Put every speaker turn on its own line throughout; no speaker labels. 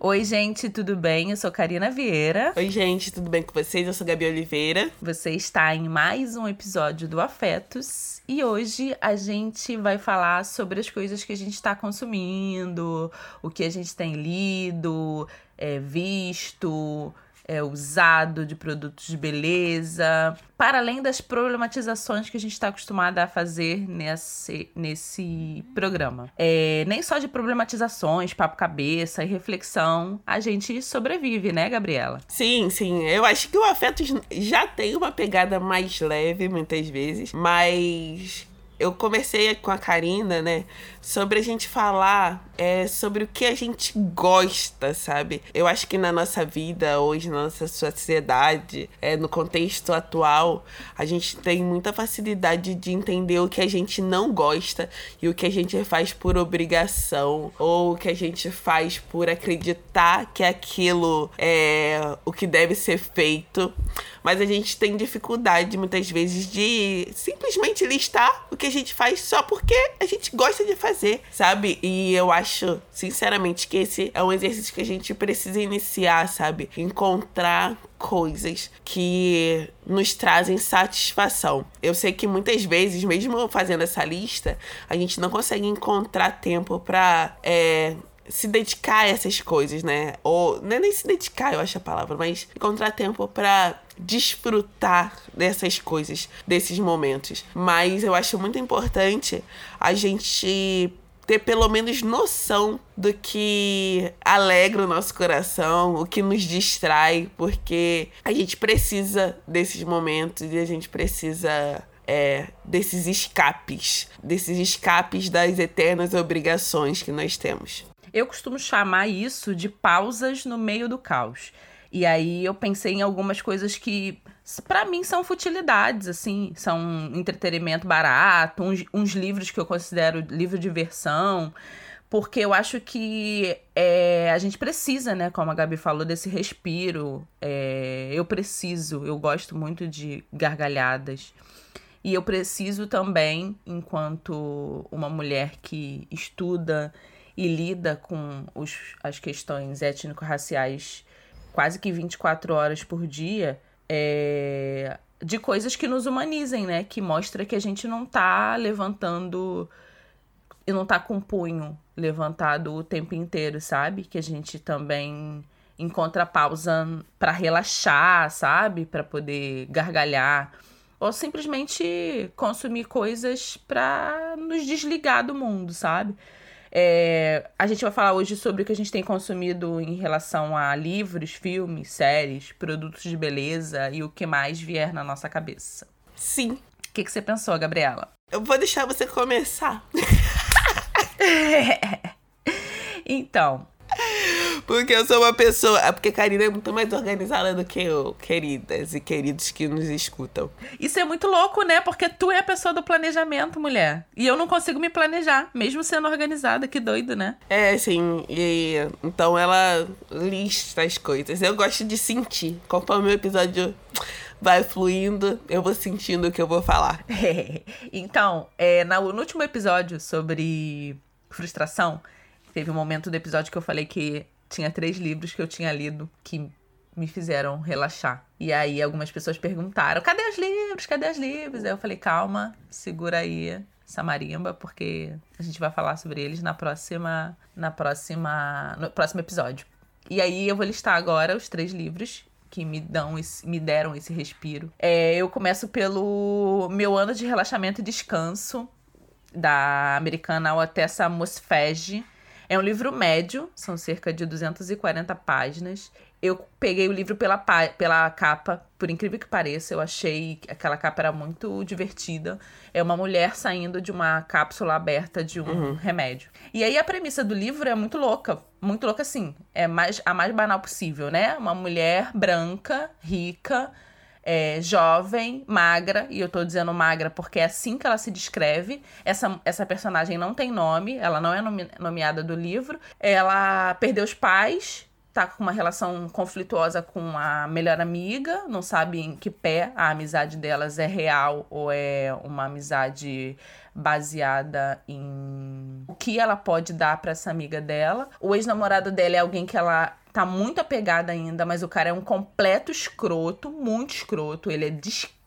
Oi, gente, tudo bem? Eu sou Karina Vieira.
Oi, gente, tudo bem com vocês? Eu sou Gabi Oliveira.
Você está em mais um episódio do Afetos e hoje a gente vai falar sobre as coisas que a gente está consumindo, o que a gente tem lido, é, visto, é, usado de produtos de beleza, para além das problematizações que a gente está acostumada a fazer nesse, nesse programa. É, nem só de problematizações, papo cabeça e reflexão, a gente sobrevive, né, Gabriela?
Sim, sim. Eu acho que o afeto já tem uma pegada mais leve, muitas vezes, mas eu conversei com a Karina, né, sobre a gente falar é, sobre o que a gente gosta, sabe? Eu acho que na nossa vida, hoje, na nossa sociedade, é, no contexto atual, a gente tem muita facilidade de entender o que a gente não gosta e o que a gente faz por obrigação ou o que a gente faz por acreditar que aquilo é o que deve ser feito. Mas a gente tem dificuldade muitas vezes de simplesmente listar o que a gente faz só porque a gente gosta de fazer, sabe? E eu acho, sinceramente, que esse é um exercício que a gente precisa iniciar, sabe? Encontrar coisas que nos trazem satisfação. Eu sei que muitas vezes, mesmo fazendo essa lista, a gente não consegue encontrar tempo para é, se dedicar a essas coisas, né? Ou não é nem se dedicar, eu acho a palavra, mas encontrar tempo para desfrutar dessas coisas, desses momentos. Mas eu acho muito importante a gente ter pelo menos noção do que alegra o nosso coração, o que nos distrai, porque a gente precisa desses momentos e a gente precisa é, desses escapes, desses escapes das eternas obrigações que nós temos.
Eu costumo chamar isso de pausas no meio do caos. E aí eu pensei em algumas coisas que para mim são futilidades, assim, são entretenimento barato, uns, uns, livros que eu considero livro de versão, porque eu acho que é, a gente precisa, né, como a Gabi falou, desse respiro. É, eu preciso, eu gosto muito de gargalhadas. E eu preciso também, enquanto uma mulher que estuda e lida com os, as questões étnico-raciais quase que 24 horas por dia, é, de coisas que nos humanizem, né? Que mostra que a gente não tá levantando e não tá com o punho levantado o tempo inteiro, sabe? Que a gente também encontra pausa para relaxar, sabe? Para poder gargalhar ou simplesmente consumir coisas para nos desligar do mundo, sabe? É, a gente vai falar hoje sobre o que a gente tem consumido em relação a livros, filmes, séries, produtos de beleza e o que mais vier na nossa cabeça.
Sim.
O que, que você pensou, Gabriela?
Eu vou deixar você começar.
então,
porque eu sou uma pessoa. É porque Karina é muito mais organizada do que eu, queridas e queridos que nos escutam.
Isso é muito louco, né? Porque tu é a pessoa do planejamento, mulher. E eu não consigo me planejar, mesmo sendo organizada. Que doido, né?
É, sim. E então ela lista as coisas. Eu gosto de sentir. Conforme o episódio vai fluindo, eu vou sentindo o que eu vou falar.
então, é, no último episódio sobre frustração, teve um momento do episódio que eu falei que tinha três livros que eu tinha lido que me fizeram relaxar. E aí algumas pessoas perguntaram: cadê os livros? Cadê os livros? Aí eu falei: calma, segura aí essa marimba, porque a gente vai falar sobre eles na próxima. Na próxima. No próximo episódio. E aí eu vou listar agora os três livros que me dão esse, me deram esse respiro. É, eu começo pelo meu ano de relaxamento e descanso da americana Otessa Mosfege é um livro médio, são cerca de 240 páginas. Eu peguei o livro pela, pela capa, por incrível que pareça, eu achei que aquela capa era muito divertida. É uma mulher saindo de uma cápsula aberta de um uhum. remédio. E aí a premissa do livro é muito louca. Muito louca, assim. É mais, a mais banal possível, né? Uma mulher branca, rica, é, jovem, magra, e eu tô dizendo magra porque é assim que ela se descreve. Essa, essa personagem não tem nome, ela não é nome, nomeada do livro. Ela perdeu os pais, tá com uma relação conflituosa com a melhor amiga, não sabe em que pé a amizade delas é real ou é uma amizade baseada em o que ela pode dar para essa amiga dela. O ex-namorado dela é alguém que ela tá muito apegada ainda, mas o cara é um completo escroto, muito escroto. Ele é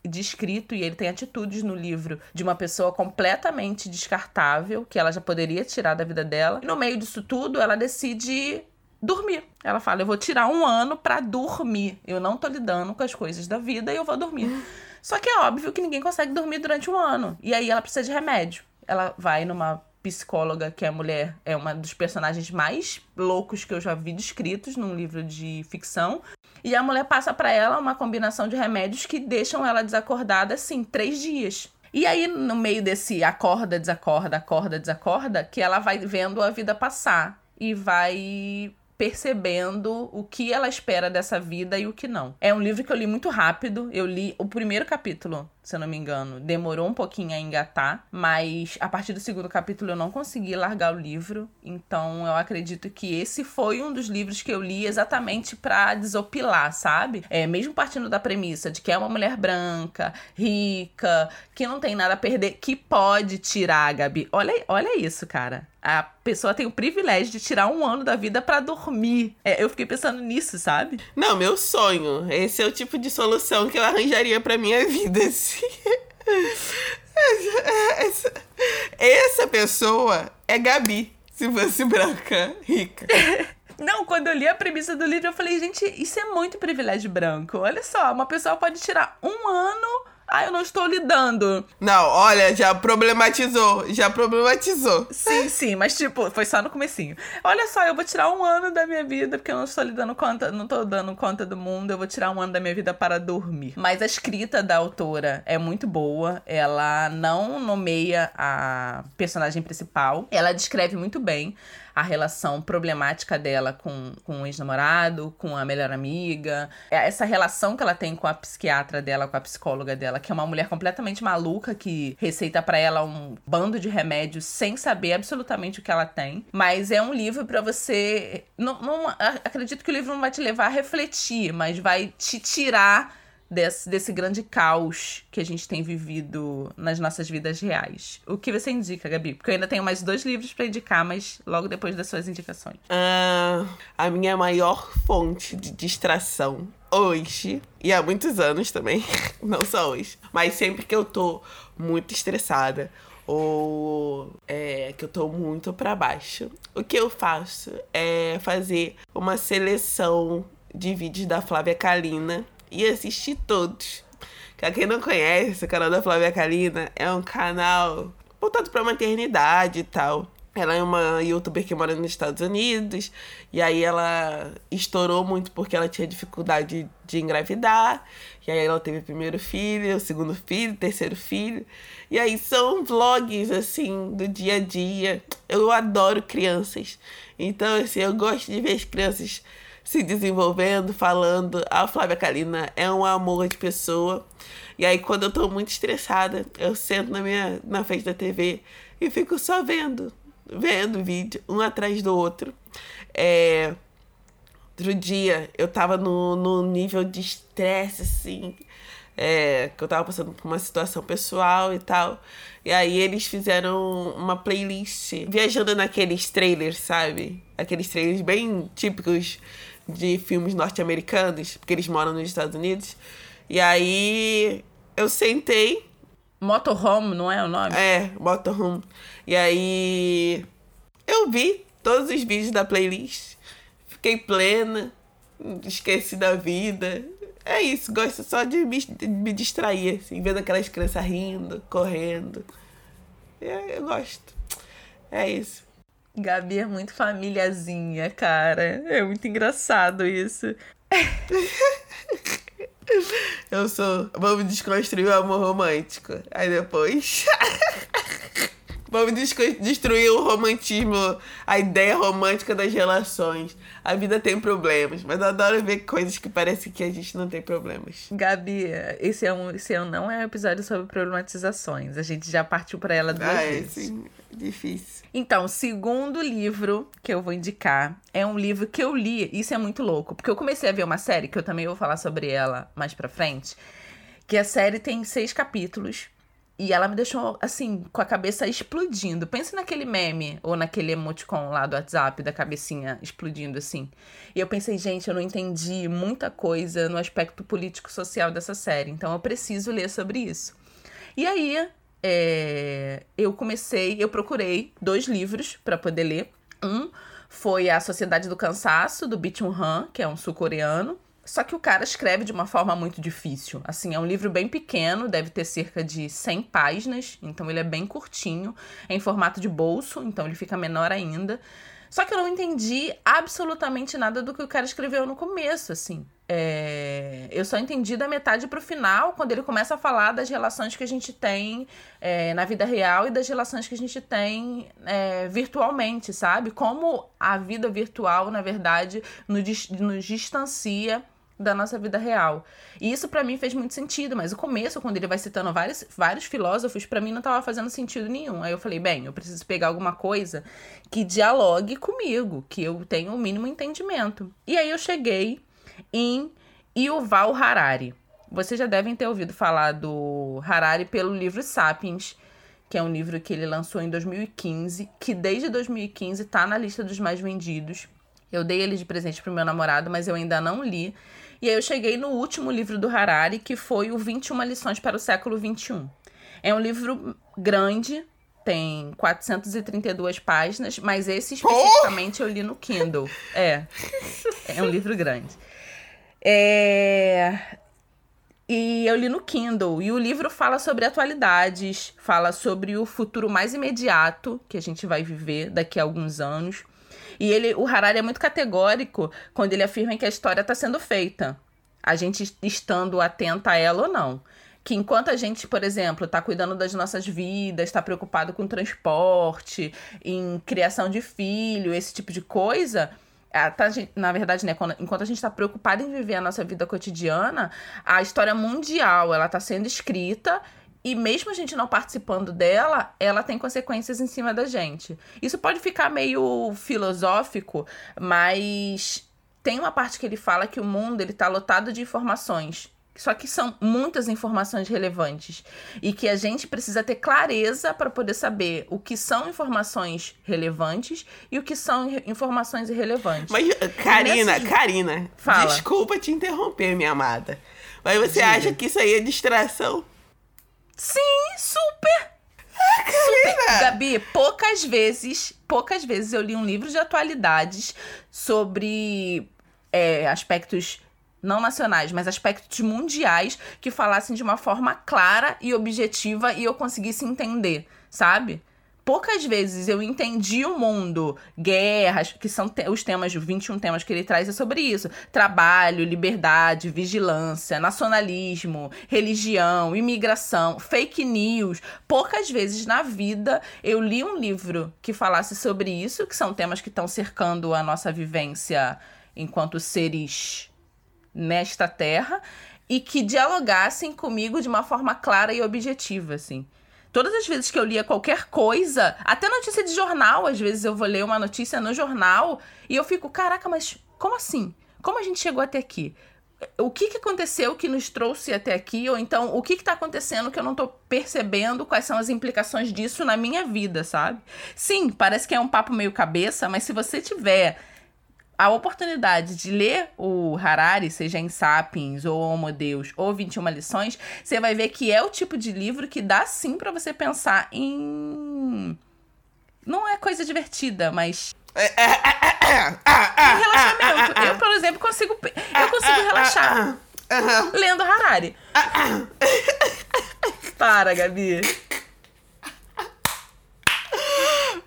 descrito e ele tem atitudes no livro de uma pessoa completamente descartável, que ela já poderia tirar da vida dela. E no meio disso tudo, ela decide dormir. Ela fala: Eu vou tirar um ano para dormir. Eu não tô lidando com as coisas da vida e eu vou dormir. Só que é óbvio que ninguém consegue dormir durante um ano. E aí ela precisa de remédio. Ela vai numa psicóloga, que é a mulher, é uma dos personagens mais loucos que eu já vi descritos num livro de ficção. E a mulher passa para ela uma combinação de remédios que deixam ela desacordada, assim, três dias. E aí, no meio desse acorda, desacorda, acorda, desacorda, que ela vai vendo a vida passar e vai percebendo o que ela espera dessa vida e o que não. É um livro que eu li muito rápido. Eu li o primeiro capítulo se eu não me engano, demorou um pouquinho a engatar, mas a partir do segundo capítulo eu não consegui largar o livro, então eu acredito que esse foi um dos livros que eu li exatamente para desopilar, sabe? É, mesmo partindo da premissa de que é uma mulher branca, rica, que não tem nada a perder, que pode tirar, Gabi. Olha, olha isso, cara. A pessoa tem o privilégio de tirar um ano da vida para dormir. É, eu fiquei pensando nisso, sabe?
Não, meu sonho. Esse é o tipo de solução que eu arranjaria para minha vida. Essa, essa pessoa é Gabi, se fosse branca, rica.
Não, quando eu li a premissa do livro, eu falei, gente, isso é muito privilégio branco. Olha só, uma pessoa pode tirar um ano ah, eu não estou lidando.
Não, olha, já problematizou, já problematizou.
Sim, sim, mas tipo, foi só no comecinho. Olha só, eu vou tirar um ano da minha vida porque eu não estou lidando conta, não estou dando conta do mundo, eu vou tirar um ano da minha vida para dormir. Mas a escrita da autora é muito boa, ela não nomeia a personagem principal, ela descreve muito bem a relação problemática dela com, com o ex-namorado, com a melhor amiga, é essa relação que ela tem com a psiquiatra dela, com a psicóloga dela, que é uma mulher completamente maluca que receita para ela um bando de remédios sem saber absolutamente o que ela tem. Mas é um livro para você. Não, não, acredito que o livro não vai te levar a refletir, mas vai te tirar desse, desse grande caos que a gente tem vivido nas nossas vidas reais. O que você indica, Gabi? Porque eu ainda tenho mais dois livros para indicar, mas logo depois das suas indicações.
Uh, a minha maior fonte de distração hoje, e há muitos anos também, não só hoje, mas sempre que eu tô muito estressada ou é, que eu tô muito para baixo, o que eu faço é fazer uma seleção de vídeos da Flávia Kalina e assistir todos. Pra quem não conhece, o canal da Flávia Kalina é um canal voltado pra maternidade e tal. Ela é uma youtuber que mora nos Estados Unidos. E aí ela estourou muito porque ela tinha dificuldade de engravidar. E aí ela teve o primeiro filho, o segundo filho, o terceiro filho. E aí são vlogs, assim, do dia a dia. Eu adoro crianças. Então, assim, eu gosto de ver as crianças se desenvolvendo, falando. A Flávia Kalina é um amor de pessoa. E aí, quando eu tô muito estressada, eu sento na, minha, na frente da TV e fico só vendo, vendo vídeo, um atrás do outro. É, outro dia, eu tava no, no nível de estresse, assim, é, que eu tava passando por uma situação pessoal e tal. E aí eles fizeram uma playlist viajando naqueles trailers, sabe? Aqueles trailers bem típicos de filmes norte-americanos, porque eles moram nos Estados Unidos. E aí eu sentei.
Motorhome, não é o nome?
É, Motorhome. E aí eu vi todos os vídeos da playlist. Fiquei plena, esqueci da vida. É isso, gosto só de me, de me distrair, assim, vendo aquelas crianças rindo, correndo. É, eu gosto. É isso.
Gabi é muito famíliazinha, cara. É muito engraçado isso.
Eu sou. Vamos desconstruir o amor romântico. Aí depois. Vamos destruir o romantismo, a ideia romântica das relações. A vida tem problemas, mas eu adoro ver coisas que parecem que a gente não tem problemas.
Gabi, esse, é um, esse é não é um episódio sobre problematizações. A gente já partiu para ela duas ah, é, vezes. Sim.
Difícil.
Então, segundo livro que eu vou indicar é um livro que eu li. Isso é muito louco, porque eu comecei a ver uma série que eu também vou falar sobre ela mais pra frente. Que a série tem seis capítulos E ela me deixou, assim, com a cabeça explodindo. Pense naquele meme, ou naquele emoticon lá do WhatsApp, da cabecinha explodindo, assim. E eu pensei, gente, eu não entendi muita coisa no aspecto político-social dessa série. Então eu preciso ler sobre isso. E aí, é, eu comecei, eu procurei dois livros para poder ler. Um foi A Sociedade do Cansaço, do Byung Han, que é um sul-coreano. Só que o cara escreve de uma forma muito difícil. Assim, é um livro bem pequeno, deve ter cerca de 100 páginas, então ele é bem curtinho, é em formato de bolso, então ele fica menor ainda. Só que eu não entendi absolutamente nada do que o cara escreveu no começo, assim. É... Eu só entendi da metade pro final, quando ele começa a falar das relações que a gente tem é, na vida real e das relações que a gente tem é, virtualmente, sabe? Como a vida virtual, na verdade, nos, nos distancia da nossa vida real. E isso para mim fez muito sentido, mas o começo, quando ele vai citando vários, vários filósofos, para mim não tava fazendo sentido nenhum. Aí eu falei, bem, eu preciso pegar alguma coisa que dialogue comigo, que eu tenha o um mínimo entendimento. E aí eu cheguei em Yuval Harari. Vocês já devem ter ouvido falar do Harari pelo livro Sapiens, que é um livro que ele lançou em 2015, que desde 2015 tá na lista dos mais vendidos. Eu dei ele de presente pro meu namorado, mas eu ainda não li. E aí eu cheguei no último livro do Harari, que foi o 21 lições para o século 21. É um livro grande, tem 432 páginas, mas esse especificamente oh! eu li no Kindle. É. É um livro grande. É... E eu li no Kindle. E o livro fala sobre atualidades, fala sobre o futuro mais imediato que a gente vai viver daqui a alguns anos. E ele, o Harari é muito categórico quando ele afirma que a história está sendo feita, a gente estando atenta a ela ou não. Que enquanto a gente, por exemplo, está cuidando das nossas vidas, está preocupado com transporte, em criação de filho, esse tipo de coisa, Tá, na verdade, né, quando, enquanto a gente está preocupado em viver a nossa vida cotidiana, a história mundial ela está sendo escrita e mesmo a gente não participando dela, ela tem consequências em cima da gente. Isso pode ficar meio filosófico, mas tem uma parte que ele fala que o mundo ele tá lotado de informações. Só que são muitas informações relevantes e que a gente precisa ter clareza para poder saber o que são informações relevantes e o que são informações irrelevantes.
Mas, Karina, nessa... Karina, Fala. desculpa te interromper, minha amada. Mas você Diga. acha que isso aí é distração?
Sim, super! Super. Gabi, poucas vezes, poucas vezes eu li um livro de atualidades sobre é, aspectos não nacionais, mas aspectos mundiais que falassem de uma forma clara e objetiva e eu conseguisse entender, sabe? Poucas vezes eu entendi o mundo, guerras, que são te os temas, os 21 temas que ele traz é sobre isso: trabalho, liberdade, vigilância, nacionalismo, religião, imigração, fake news. Poucas vezes na vida eu li um livro que falasse sobre isso, que são temas que estão cercando a nossa vivência enquanto seres nesta terra e que dialogassem comigo de uma forma clara e objetiva, assim. Todas as vezes que eu lia qualquer coisa, até notícia de jornal, às vezes eu vou ler uma notícia no jornal e eu fico, caraca, mas como assim? Como a gente chegou até aqui? O que, que aconteceu que nos trouxe até aqui? Ou então, o que está acontecendo que eu não estou percebendo? Quais são as implicações disso na minha vida, sabe? Sim, parece que é um papo meio cabeça, mas se você tiver a oportunidade de ler o Harari, seja em Sapiens ou Homo Deus ou 21 lições, você vai ver que é o tipo de livro que dá sim para você pensar em não é coisa divertida, mas relaxamento. Eu, por exemplo, consigo eu consigo relaxar lendo Harari. Para, Gabi.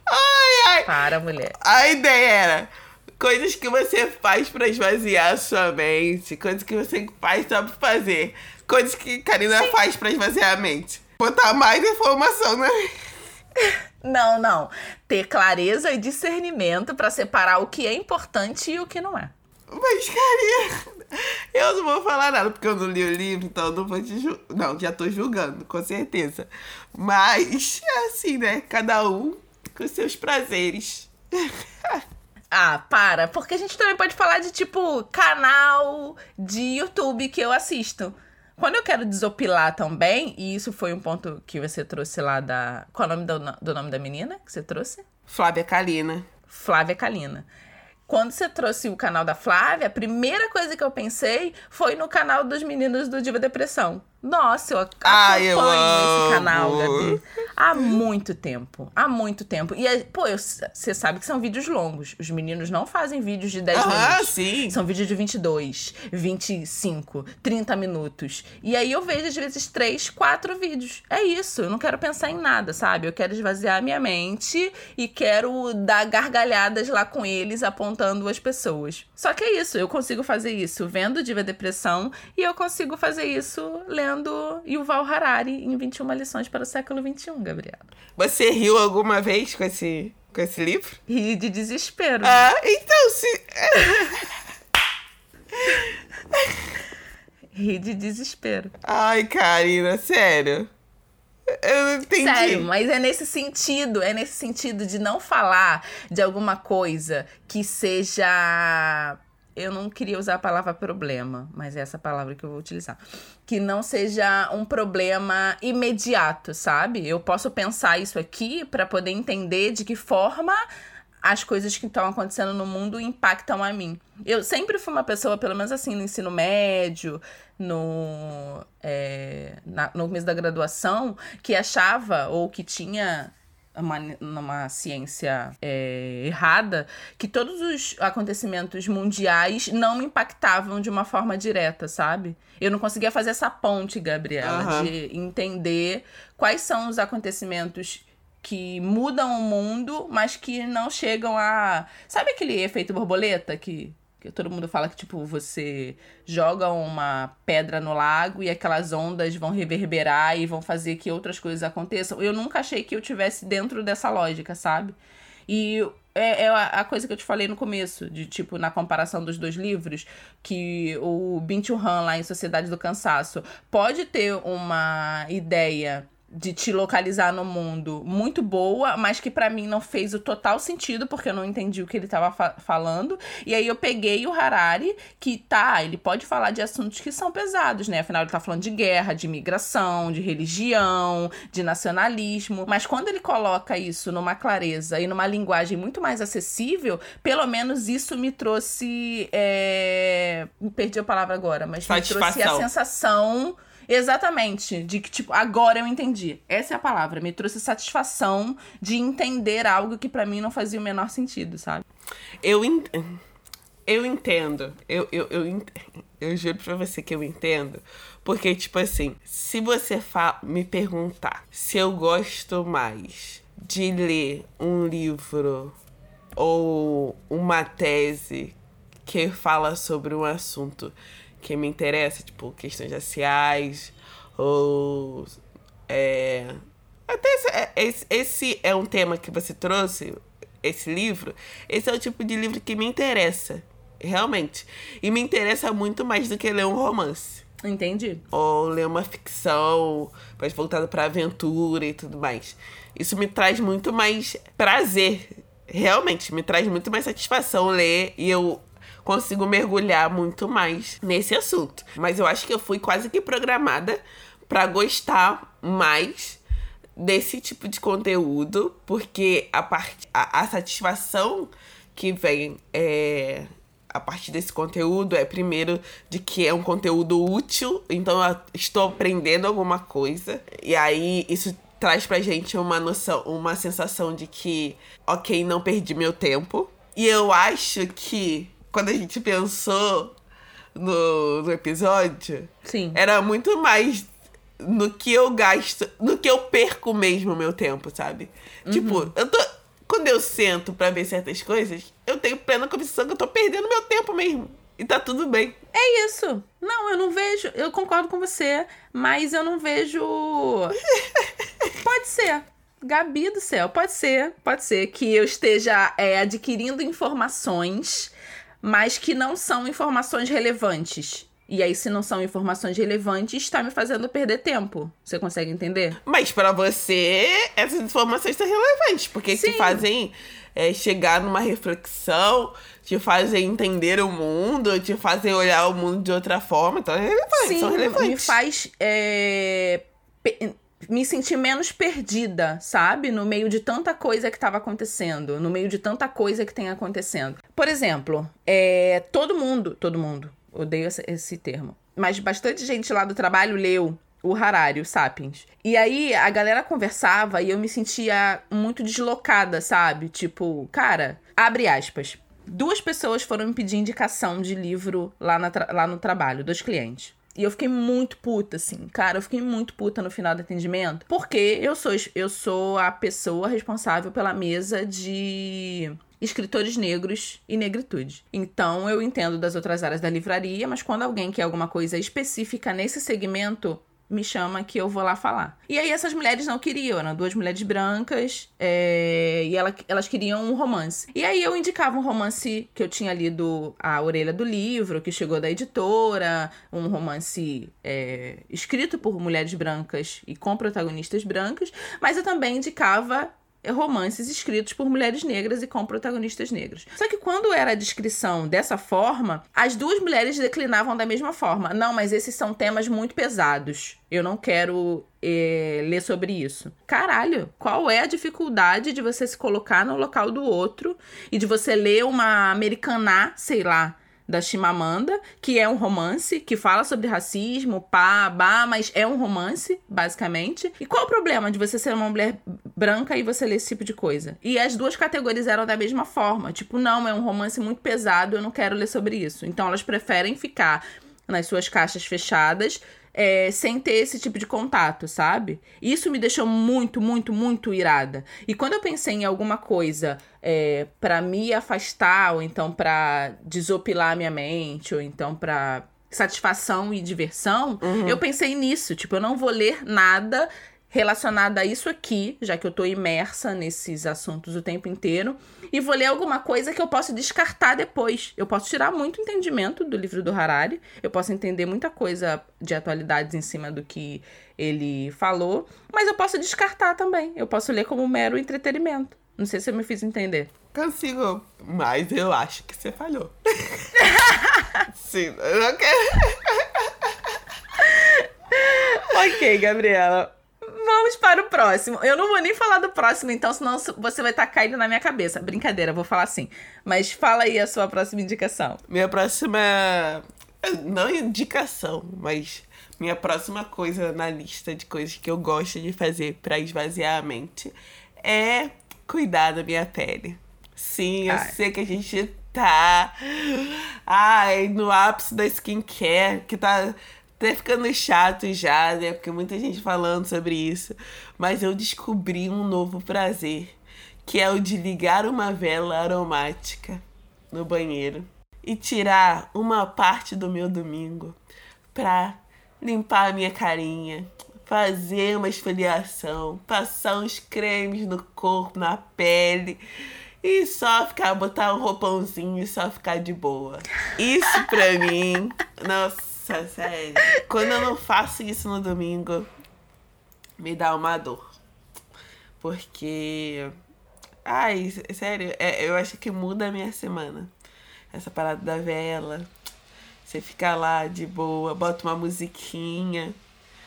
Ai, ai.
Para, mulher.
A ideia era Coisas que você faz para esvaziar a sua mente. Coisas que você faz só pra fazer. Coisas que Karina Sim. faz para esvaziar a mente. Botar mais informação, né?
Não, não. Ter clareza e discernimento para separar o que é importante e o que não é.
Mas, Karina, eu não vou falar nada porque eu não li o livro, então eu não vou te julgar. Não, já tô julgando, com certeza. Mas é assim, né? Cada um com seus prazeres.
Ah, para. Porque a gente também pode falar de, tipo, canal de YouTube que eu assisto. Quando eu quero desopilar também, e isso foi um ponto que você trouxe lá da. Qual é o nome do, do nome da menina que você trouxe?
Flávia Kalina.
Flávia Kalina. Quando você trouxe o canal da Flávia, a primeira coisa que eu pensei foi no canal dos meninos do Diva Depressão. Nossa, eu acompanho
eu
esse canal. Gabi. Há muito tempo. Há muito tempo. E, é- pô, você sabe que são vídeos longos. Os meninos não fazem vídeos de 10
Aham,
minutos.
sim.
São vídeos de 22, 25, 30 minutos. E aí eu vejo, às vezes, 3, 4 vídeos. É isso. Eu não quero pensar em nada, sabe? Eu quero esvaziar minha mente e quero dar gargalhadas lá com eles, apontando as pessoas. Só que é isso. Eu consigo fazer isso vendo Diva Depressão e eu consigo fazer isso lendo Yuval Harari em 21 lições para o século XXI, Gabriela.
Você riu alguma vez com esse, com esse livro?
E de desespero.
Ah, então se.
Ri de desespero.
Ai, Karina, sério. Eu não entendi.
Sério, mas é nesse sentido, é nesse sentido de não falar de alguma coisa que seja. Eu não queria usar a palavra problema, mas é essa palavra que eu vou utilizar. Que não seja um problema imediato, sabe? Eu posso pensar isso aqui para poder entender de que forma as coisas que estão acontecendo no mundo impactam a mim. Eu sempre fui uma pessoa, pelo menos assim, no ensino médio, no, é, na- no começo da graduação, que achava ou que tinha uma, uma ciência é, errada, que todos os acontecimentos mundiais não me impactavam de uma forma direta, sabe? Eu não conseguia fazer essa ponte, Gabriela,
Aham.
de entender quais são os acontecimentos que mudam o mundo, mas que não chegam a. Sabe aquele efeito borboleta que, que todo mundo fala que, tipo, você joga uma pedra no lago e aquelas ondas vão reverberar e vão fazer que outras coisas aconteçam? Eu nunca achei que eu tivesse dentro dessa lógica, sabe? E é, é a coisa que eu te falei no começo, de tipo, na comparação dos dois livros, que o Bin Han lá em Sociedade do Cansaço pode ter uma ideia de te localizar no mundo muito boa, mas que pra mim não fez o total sentido, porque eu não entendi o que ele tava fa- falando. E aí eu peguei o Harari, que tá, ele pode falar de assuntos que são pesados, né? Afinal, ele tá falando de guerra, de imigração, de religião, de nacionalismo. Mas quando ele coloca isso numa clareza e numa linguagem muito mais acessível, pelo menos isso me trouxe. É... Perdi a palavra agora, mas me trouxe a sensação. Exatamente, de que, tipo, agora eu entendi. Essa é a palavra. Me trouxe satisfação de entender algo que pra mim não fazia o menor sentido, sabe?
Eu, en- eu entendo. Eu, eu, eu, ent- eu juro pra você que eu entendo. Porque, tipo assim, se você fa me perguntar se eu gosto mais de ler um livro ou uma tese que fala sobre um assunto que me interessa, tipo, questões raciais ou. É, até esse, é- esse, esse é um tema que você trouxe, esse livro. Esse é o tipo de livro que me interessa, realmente. E me interessa muito mais do que ler um romance.
Entendi.
Ou ler uma ficção mais voltada pra aventura e tudo mais. Isso me traz muito mais prazer. Realmente, me traz muito mais satisfação ler e eu consigo mergulhar muito mais nesse assunto. Mas eu acho que eu fui quase que programada pra gostar mais desse tipo de conteúdo, porque a, part... a, a satisfação que vem é, a partir desse conteúdo é, primeiro, de que é um conteúdo útil, então eu estou aprendendo alguma coisa, e aí isso traz pra gente uma noção, uma sensação de que, ok, não perdi meu tempo. E eu acho que quando a gente pensou no, no episódio,
Sim.
era muito mais no que eu gasto, no que eu perco mesmo o meu tempo, sabe? Tipo, eu tô. Quando eu sento pra ver certas coisas, eu tenho plena convicção que eu tô perdendo meu tempo mesmo. E tá tudo bem.
É isso. Não, eu não vejo. Eu concordo com você, mas eu não vejo. Pode ser. Gabi do céu, pode ser. Pode ser que eu esteja é, adquirindo informações, mas que não são informações relevantes. E aí, se não são informações relevantes, está me fazendo perder tempo. Você consegue entender?
Mas pra você, essas informações são relevantes, porque te
Sim.
fazem é, chegar numa reflexão, te fazer entender o mundo, te fazer olhar o mundo de outra forma. Então, é relevante,
Sim,
são relevantes.
me faz é, me sentir menos perdida, sabe? No meio de tanta coisa que estava acontecendo, no meio de tanta coisa que tem acontecendo. Por exemplo, é, todo mundo, todo mundo, odeio esse, esse termo, mas bastante gente lá do trabalho leu o Harari, o Sapiens. E aí a galera conversava e eu me sentia muito deslocada, sabe? Tipo, cara, abre aspas. Duas pessoas foram me pedir indicação de livro lá, na lá no trabalho, dois clientes. E eu fiquei muito puta, assim. Cara, eu fiquei muito puta no final do atendimento. Porque eu sou, eu sou a pessoa responsável pela mesa de escritores negros e negritude. Então, eu entendo das outras áreas da livraria, mas quando alguém quer alguma coisa específica nesse segmento, me chama que eu vou lá falar. E aí essas mulheres não queriam, eram duas mulheres brancas é, e ela- elas queriam um romance. E aí eu indicava um romance que eu tinha lido A Orelha do Livro, que chegou da editora, um romance é, escrito por mulheres brancas e com protagonistas brancas, mas eu também indicava romances escritos por mulheres negras e com protagonistas negros. Só que quando era a descrição dessa forma, as duas mulheres declinavam da mesma forma. Não, mas esses são temas muito pesados. Eu não quero eh, ler sobre isso. Caralho, qual é a dificuldade de você se colocar no local do outro e de você ler uma americaná, sei lá, da Chimamanda, que é um romance que fala sobre racismo, pá, bah, mas é um romance, basicamente. E qual o problema de você ser uma mulher branca e você ler esse tipo de coisa? E as duas categorizaram da mesma forma. Tipo, não, é um romance muito pesado, eu não quero ler sobre isso. Então elas preferem ficar nas suas caixas fechadas. É, sem ter esse tipo de contato, sabe? Isso me deixou muito, muito, muito irada. E quando eu pensei em alguma coisa é, para me afastar, ou então para desopilar minha mente, ou então para satisfação e diversão, eu pensei nisso. Tipo, eu não vou ler nada relacionado a isso aqui, já que eu tô imersa nesses assuntos o tempo inteiro, e vou ler alguma coisa que eu posso descartar depois. Eu posso tirar muito entendimento do livro do Harari, eu posso entender muita coisa de atualidades em cima do que ele falou, mas eu posso descartar também. Eu posso ler como mero entretenimento. Não sei se eu me fiz entender.
Consigo, mas eu acho que você falhou. Sim, eu não quero.
Ok, Gabriela. Vamos para o próximo. Eu não vou nem falar do próximo, então, senão você vai estar caindo na minha cabeça. Brincadeira, vou falar assim. Mas fala aí a sua próxima indicação.
Minha próxima. Não indicação, mas minha próxima coisa na lista de coisas que eu gosto de fazer pra esvaziar a mente é cuidar da minha pele. Sim, eu
Ai.
sei que a gente tá. Ai, no ápice da skincare, que tá até ficando chato já, né? Porque muita gente falando sobre isso. Mas eu descobri um novo prazer, que é o de ligar uma vela aromática no banheiro e tirar uma parte do meu domingo pra limpar a minha carinha, fazer uma esfoliação, passar uns cremes no corpo, na pele e só ficar, botar um roupãozinho e só ficar de boa. Isso pra mim, nossa, sério. Quando eu não faço isso no domingo, me dá uma dor. Porque. Ai, sério, é- eu acho que muda a minha semana. Essa parada da vela. Você fica lá de boa, bota uma musiquinha.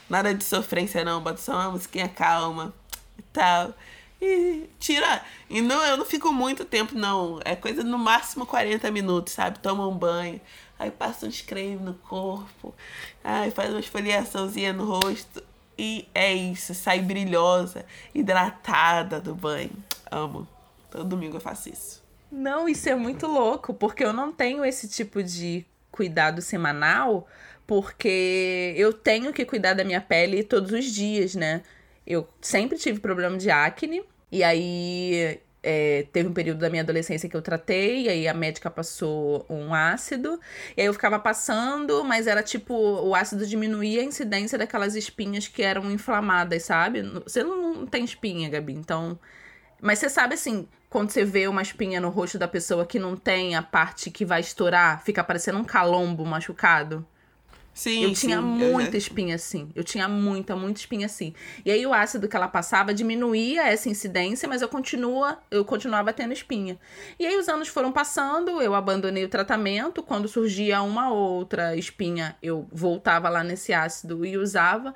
Nada de sofrência não, bota só uma musiquinha calma e tal. E tira. E não, eu não fico muito tempo, não. É coisa no máximo 40 minutos, sabe? Toma um banho. Aí passa uns cremes no corpo. Aí faz uma esfoliaçãozinha no rosto. E é isso, sai brilhosa, hidratada do banho. Amo. Todo domingo eu faço isso.
Não, isso é muito louco, porque eu não tenho esse tipo de cuidado semanal, porque eu tenho que cuidar da minha pele todos os dias, né? Eu sempre tive problema de acne, e aí é, teve um período da minha adolescência que eu tratei, aí a médica passou um ácido, e aí eu ficava passando, mas era tipo, o ácido diminuía a incidência daquelas espinhas que eram inflamadas, sabe? Você não tem espinha, Gabi, então. Mas você sabe assim, quando você vê uma espinha no rosto da pessoa que não tem a parte que vai estourar, fica parecendo um calombo machucado.
Sim,
eu tinha
sim,
muita
eu-
espinha assim. Eu tinha muita, muita espinha assim. E aí o ácido que ela passava diminuía essa incidência, mas eu continua, eu continuava tendo espinha. E aí os anos foram passando, eu abandonei o tratamento, quando surgia uma outra espinha, eu voltava lá nesse ácido e usava.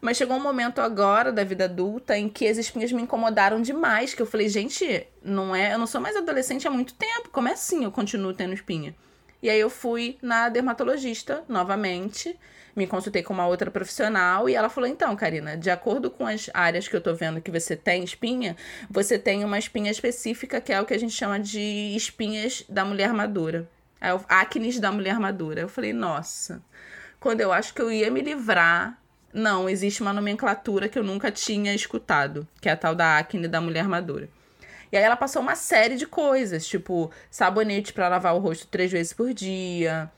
Mas chegou um momento agora da vida adulta em que as espinhas me incomodaram demais, que eu falei, gente, não é, eu não sou mais adolescente há muito tempo, como é assim eu continuo tendo espinha? E aí eu fui na dermatologista novamente, me consultei com uma outra profissional e ela falou: "Então, Karina, de acordo com as áreas que eu tô vendo que você tem espinha, você tem uma espinha específica que é o que a gente chama de espinhas da mulher madura. É o acnes da mulher madura". Eu falei: "Nossa, quando eu acho que eu ia me livrar, não, existe uma nomenclatura que eu nunca tinha escutado, que é a tal da acne da mulher madura. E aí ela passou uma série de coisas, tipo sabonete para lavar o rosto três vezes por dia,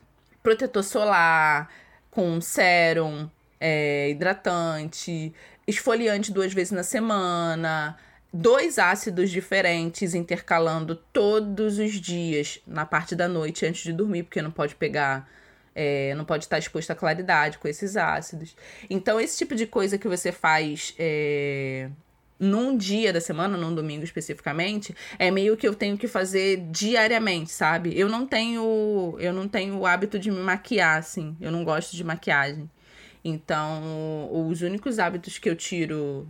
protetor solar com sérum, é, hidratante, esfoliante duas vezes na semana, dois ácidos diferentes intercalando todos os dias na parte da noite antes de dormir, porque não pode pegar é, não pode estar exposto à claridade com esses ácidos. Então, esse tipo de coisa que você faz é, num dia da semana, num domingo especificamente, é meio que eu tenho que fazer diariamente, sabe? Eu não tenho, eu não tenho o hábito de me maquiar, assim. Eu não gosto de maquiagem. Então, os únicos hábitos que eu tiro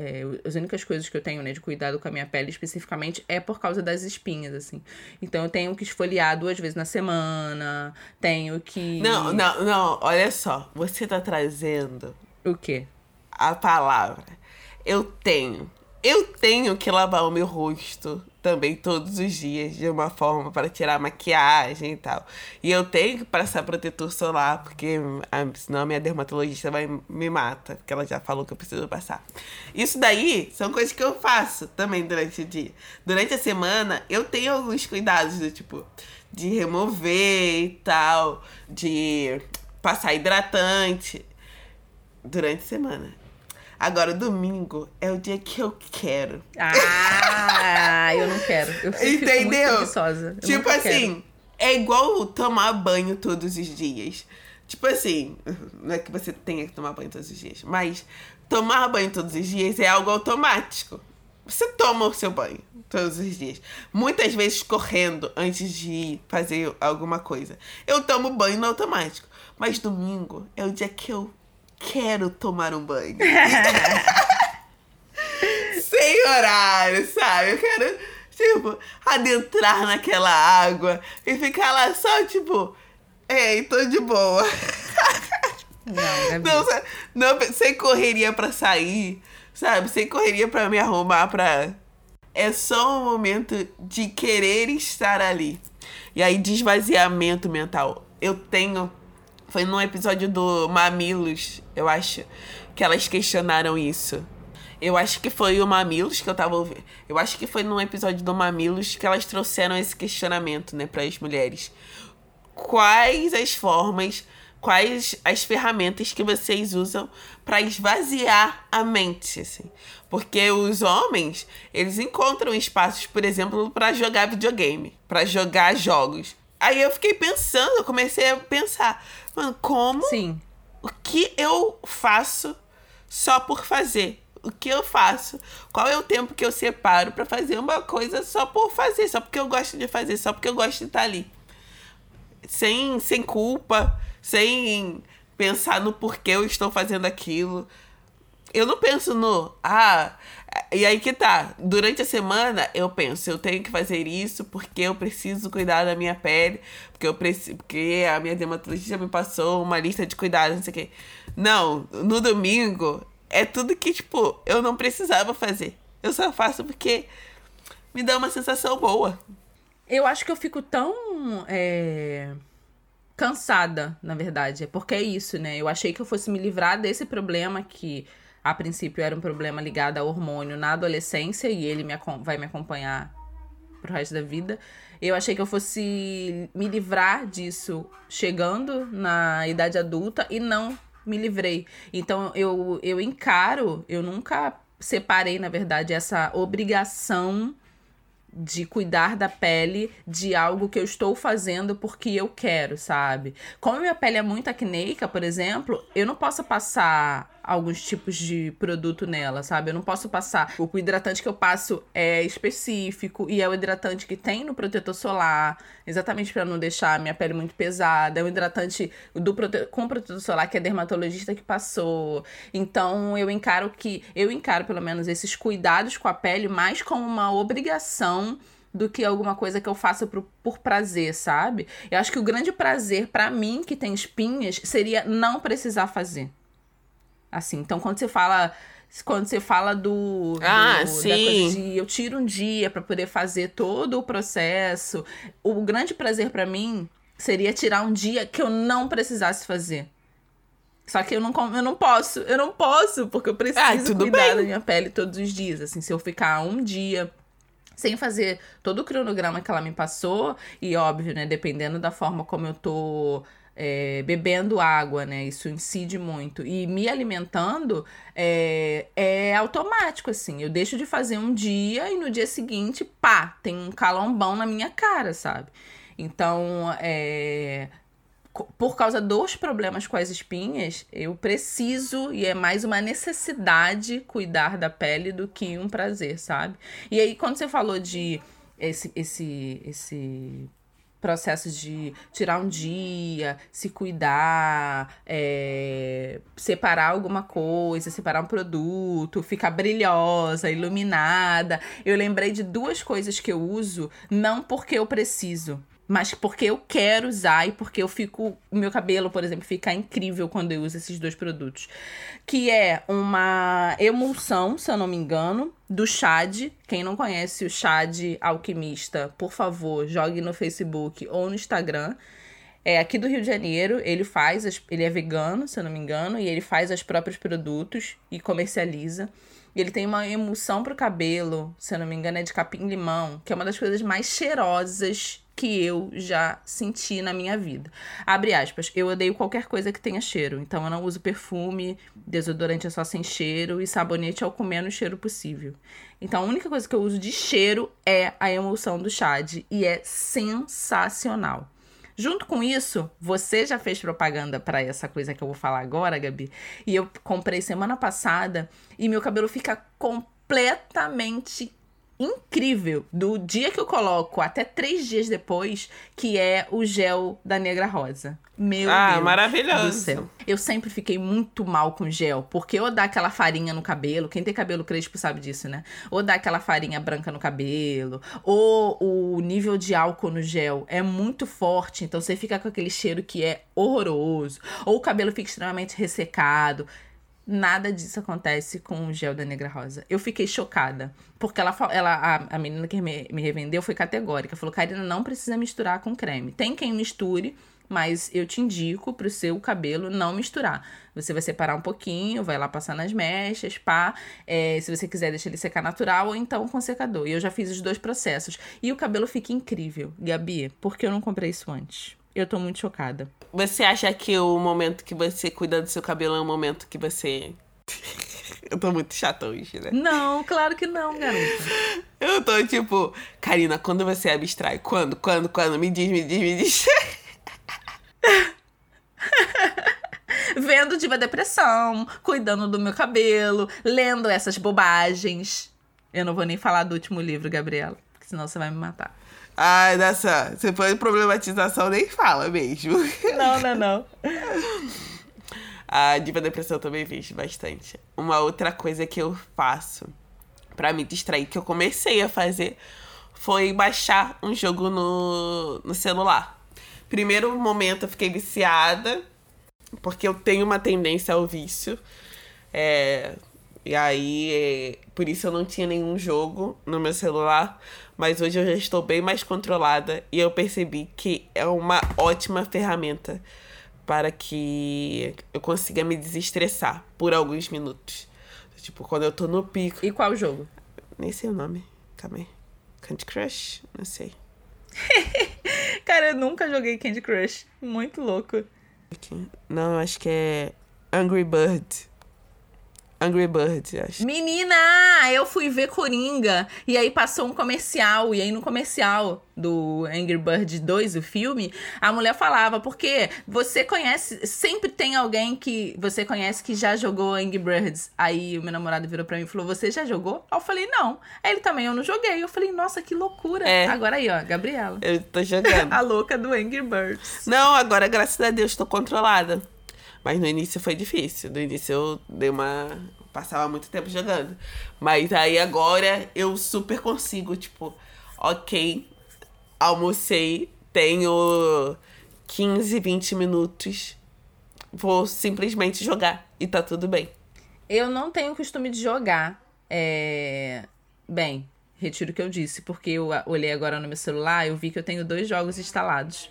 é, as únicas coisas que eu tenho, né, de cuidado com a minha pele especificamente é por causa das espinhas, assim. Então eu tenho que esfoliar duas vezes na semana, tenho que.
Não, não, não, olha só. Você tá trazendo
O quê?
a palavra. Eu tenho. Eu tenho que lavar o meu rosto também todos os dias de uma forma para tirar a maquiagem e tal. E eu tenho que passar protetor solar, porque ah, senão a minha dermatologista vai me mata, porque ela já falou que eu preciso passar. Isso daí são coisas que eu faço também durante o dia. Durante a semana, eu tenho alguns cuidados do tipo de remover e tal, de passar hidratante durante a semana. Agora, domingo é o dia que eu quero.
Ah, eu não quero. Eu fico
Entendeu? tipo assim, é igual tomar banho todos os dias. Tipo assim, não é que você tenha que tomar banho todos os dias, mas tomar banho todos os dias é algo automático. Você toma o seu banho todos os dias. Muitas vezes correndo antes de fazer alguma coisa. Eu tomo banho no automático. Mas domingo é o dia que eu quero tomar um banho. Sem horário, sabe? Eu quero, tipo, adentrar naquela água e ficar lá só, tipo, ei, tô de boa.
Não, Gabi.
Não, não, sem correria pra sair, sabe? Sem correria pra me arrumar pra. É só um momento de querer estar ali. E aí, de esvaziamento mental. Eu tenho. Foi num episódio do Mamilos, eu acho, que elas questionaram isso. Eu acho que foi o Mamilos que eu tava ouvindo. Eu acho que foi num episódio do Mamilos que elas trouxeram esse questionamento, né, para as mulheres quais as formas, quais as ferramentas que vocês usam para esvaziar a mente, assim. Porque os homens, eles encontram espaços, por exemplo, para jogar videogame, para jogar jogos. Aí eu fiquei pensando, eu comecei a pensar, mano, como
Sim.
o que eu faço só por fazer? O que eu faço? Qual é o tempo que eu separo para fazer uma coisa só por fazer, só porque eu gosto de fazer, só porque eu gosto de estar ali? Sem, sem culpa, sem pensar no porquê eu estou fazendo aquilo. Eu não penso no, ah, e aí que tá. Durante a semana eu penso, eu tenho que fazer isso porque eu preciso cuidar da minha pele, porque eu preciso, porque a minha dermatologista me passou uma lista de cuidados, não sei o quê. Não, no domingo é tudo que, tipo, eu não precisava fazer. Eu só faço porque me dá uma sensação boa.
Eu acho que eu fico tão é, cansada, na verdade. É porque é isso, né? Eu achei que eu fosse me livrar desse problema que a princípio era um problema ligado ao hormônio na adolescência e ele me, vai me acompanhar pro resto da vida. Eu achei que eu fosse me livrar disso chegando na idade adulta e não me livrei. Então eu, eu encaro, eu nunca separei, na verdade, essa obrigação de cuidar da pele de algo que eu estou fazendo porque eu quero, sabe? Como minha pele é muito acneica, por exemplo, eu não posso passar alguns tipos de produto nela, sabe? Eu não posso passar. O hidratante que eu passo é específico e é o hidratante que tem no protetor solar, exatamente para não deixar a minha pele muito pesada. É o hidratante do prote... com protetor solar que é dermatologista que passou. Então eu encaro que eu encaro pelo menos esses cuidados com a pele mais como uma obrigação do que alguma coisa que eu faça por, por prazer, sabe? Eu acho que o grande prazer para mim que tem espinhas seria não precisar fazer. Assim, então quando você fala quando você fala do, do
ah,
sim. de eu tiro um dia para poder fazer todo o processo, o grande prazer para mim seria tirar um dia que eu não precisasse fazer. Só que eu não, eu não posso, eu não posso, porque eu preciso ah, cuidar bem. da minha pele todos os dias. Assim, se eu ficar um dia sem fazer todo o cronograma que ela me passou, e óbvio, né, dependendo da forma como eu tô é, bebendo água, né? Isso incide muito. E me alimentando é, é automático, assim. Eu deixo de fazer um dia e no dia seguinte, pá, tem um calombão na minha cara, sabe? Então, é, por causa dos problemas com as espinhas, eu preciso, e é mais uma necessidade, cuidar da pele do que um prazer, sabe? E aí, quando você falou de esse, esse, esse processos de tirar um dia, se cuidar, é, separar alguma coisa, separar um produto, ficar brilhosa, iluminada. Eu lembrei de duas coisas que eu uso, não porque eu preciso, mas porque eu quero usar e porque eu fico. O meu cabelo, por exemplo, fica incrível quando eu uso esses dois produtos. Que é uma emulsão, se eu não me engano, do Chad. Quem não conhece o Chad Alquimista, por favor, jogue no Facebook ou no Instagram. É aqui do Rio de Janeiro, ele faz, as, ele é vegano, se eu não me engano, e ele faz os próprios produtos e comercializa. Ele tem uma emulsão pro cabelo, se eu não me engano, é de capim-limão, que é uma das coisas mais cheirosas que eu já senti na minha vida. Abre aspas, eu odeio qualquer coisa que tenha cheiro, então eu não uso perfume, desodorante é só sem cheiro e sabonete é o com menos cheiro possível. Então a única coisa que eu uso de cheiro é a emulsão do Chad e é sensacional. Junto com isso, você já fez propaganda para essa coisa que eu vou falar agora, Gabi? E eu comprei semana passada e meu cabelo fica completamente incrível do dia que eu coloco até três dias depois, que é o gel da Negra Rosa. Meu
ah,
Deus
maravilhoso.
do céu. Eu sempre fiquei muito mal com gel, porque ou dá aquela farinha no cabelo, quem tem cabelo crespo sabe disso, né? Ou dá aquela farinha branca no cabelo, ou o nível de álcool no gel é muito forte, então você fica com aquele cheiro que é horroroso, ou o cabelo fica extremamente ressecado. Nada disso acontece com o gel da Negra Rosa. Eu fiquei chocada. Porque ela, ela a, a menina que me, me revendeu foi categórica. Falou, Karina, não precisa misturar com creme. Tem quem misture, mas eu te indico pro seu cabelo não misturar. Você vai separar um pouquinho, vai lá passar nas mechas, pá. É, se você quiser, deixa ele secar natural ou então com secador. E eu já fiz os dois processos. E o cabelo fica incrível. Gabi, por que eu não comprei isso antes? Eu tô muito chocada.
Você acha que o momento que você cuida do seu cabelo é um momento que você. Eu tô muito chata hoje, né?
Não, claro que não, garota.
Eu tô tipo, Karina, quando você abstrai? Quando? Quando? Quando? Me diz, me diz, me diz.
Vendo Diva Depressão, cuidando do meu cabelo, lendo essas bobagens. Eu não vou nem falar do último livro, Gabriela, porque senão você vai me matar.
Ai, dessa. Você foi problematização, nem fala mesmo.
Não, não, não.
A Diva Depressão também fiz bastante. Uma outra coisa que eu faço para me distrair, que eu comecei a fazer, foi baixar um jogo no, no celular. Primeiro momento eu fiquei viciada, porque eu tenho uma tendência ao vício. É, e aí, por isso eu não tinha nenhum jogo no meu celular. Mas hoje eu já estou bem mais controlada e eu percebi que é uma ótima ferramenta para que eu consiga me desestressar por alguns minutos. Tipo, quando eu tô no pico.
E qual jogo?
Nem sei o nome. Calma aí. Candy Crush? Não sei.
Cara, eu nunca joguei Candy Crush. Muito louco.
Não, acho que é Angry Bird. Angry Birds, acho.
Menina, eu fui ver Coringa e aí passou um comercial e aí no comercial do Angry Birds 2, o filme, a mulher falava, porque você conhece, sempre tem alguém que você conhece que já jogou Angry Birds. Aí o meu namorado virou pra mim e falou: "Você já jogou?" Aí eu falei: "Não". Aí ele também eu não joguei. Eu falei: "Nossa, que loucura".
É.
Agora aí, ó, Gabriela.
Eu tô jogando.
A louca do Angry Birds.
Não, agora, graças a Deus, tô controlada. Mas no início foi difícil. No início eu dei uma. Passava muito tempo jogando. Mas aí agora eu super consigo, tipo, ok, almocei, tenho 15, 20 minutos. Vou simplesmente jogar e tá tudo bem.
Eu não tenho costume de jogar. É... Bem, retiro o que eu disse, porque eu olhei agora no meu celular eu vi que eu tenho dois jogos instalados.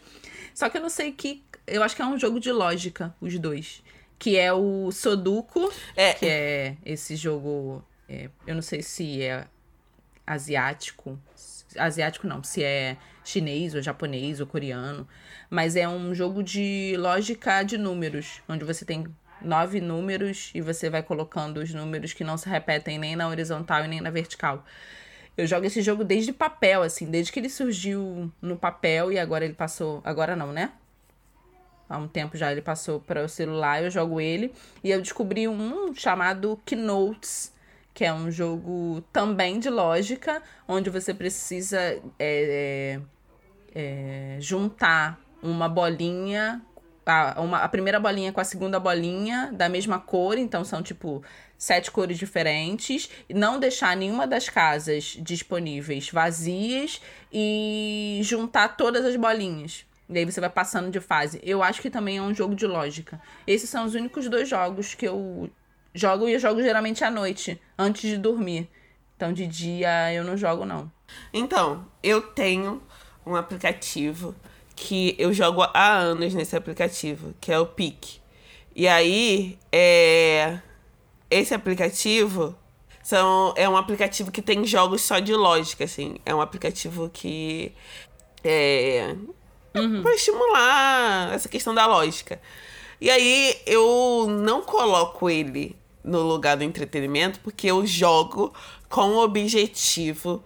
Só que eu não sei que. Eu acho que é um jogo de lógica, os dois. Que é o Sudoku,
É.
que é esse jogo. é, eu não sei se é asiático. Asiático não, se é chinês ou japonês ou coreano. Mas é um jogo de lógica de números, onde você tem nove números e você vai colocando os números que não se repetem nem na horizontal e nem na vertical. Eu jogo esse jogo desde papel, assim, desde que ele surgiu no papel e agora ele passou. Agora não, né? Há um tempo já ele passou para o celular, eu jogo ele. E eu descobri um chamado Keynotes, que é um jogo também de lógica, onde você precisa é, é, juntar uma bolinha, a, uma, a primeira bolinha com a segunda bolinha da mesma cor, então são tipo sete cores diferentes, não deixar nenhuma das casas disponíveis vazias e juntar todas as bolinhas. E aí você vai passando de fase. Eu acho que também é um jogo de lógica. Esses são os únicos dois jogos que eu jogo e eu jogo geralmente à noite, antes de dormir. Então de dia eu não jogo, não.
Então, eu tenho um aplicativo que eu jogo há anos nesse aplicativo, que é o Pique. E aí, é... esse aplicativo são... é um aplicativo que tem jogos só de lógica, assim. É um aplicativo que é para estimular essa questão da lógica. E aí eu não coloco ele no lugar do entretenimento porque eu jogo com o objetivo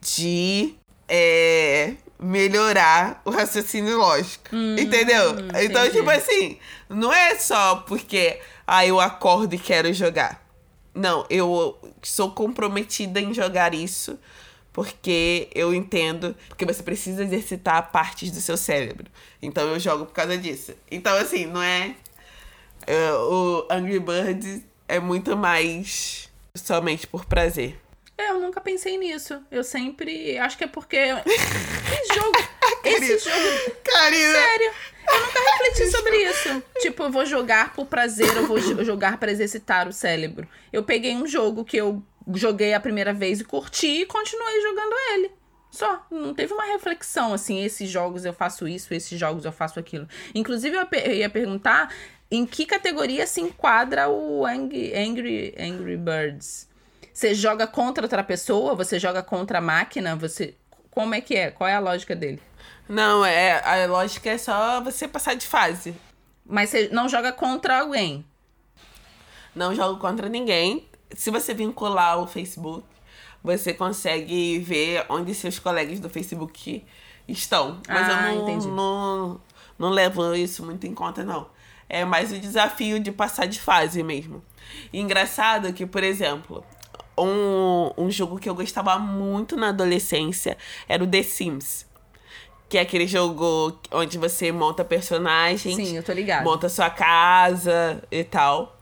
de é, melhorar o raciocínio lógico. entendeu? Então,
entendi.
tipo assim, não é só porque ah, eu acordo e quero jogar. Não, eu sou comprometida em jogar isso porque eu entendo, porque você precisa exercitar partes do seu cérebro. Então eu jogo por causa disso. Então, assim, não é. é, o Angry Birds é muito mais somente por prazer.
É, eu nunca pensei nisso. Eu sempre. Acho que é porque. Esse jogo. Esse jogo.
Karina!
Sério. Eu nunca refleti sobre isso. Tipo, eu vou jogar por prazer, eu vou jo- jogar pra exercitar o cérebro. Eu peguei um jogo que eu joguei a primeira vez e curti e continuei jogando ele. Só. Não teve uma reflexão assim, esses jogos eu faço isso, esses jogos eu faço aquilo. Inclusive, eu ia perguntar em que categoria se enquadra o Angry, Angry, Angry Birds. Você joga contra outra pessoa? Você joga contra a máquina? Você. Como é que é? Qual é a lógica dele?
Não, é, a lógica é só você passar de fase.
Mas você não joga contra alguém.
Não jogo contra ninguém. Se você vincular o Facebook, você consegue ver onde seus colegas do Facebook estão. Mas
Ah,
eu não,
entendi.
não, não levo isso muito em conta, não. É mais o desafio de passar de fase mesmo. E engraçado que, por exemplo, um, um jogo que eu gostava muito na adolescência era o The Sims. Que é aquele jogo onde você monta personagens
Sim, eu tô ligada.
monta sua casa e tal.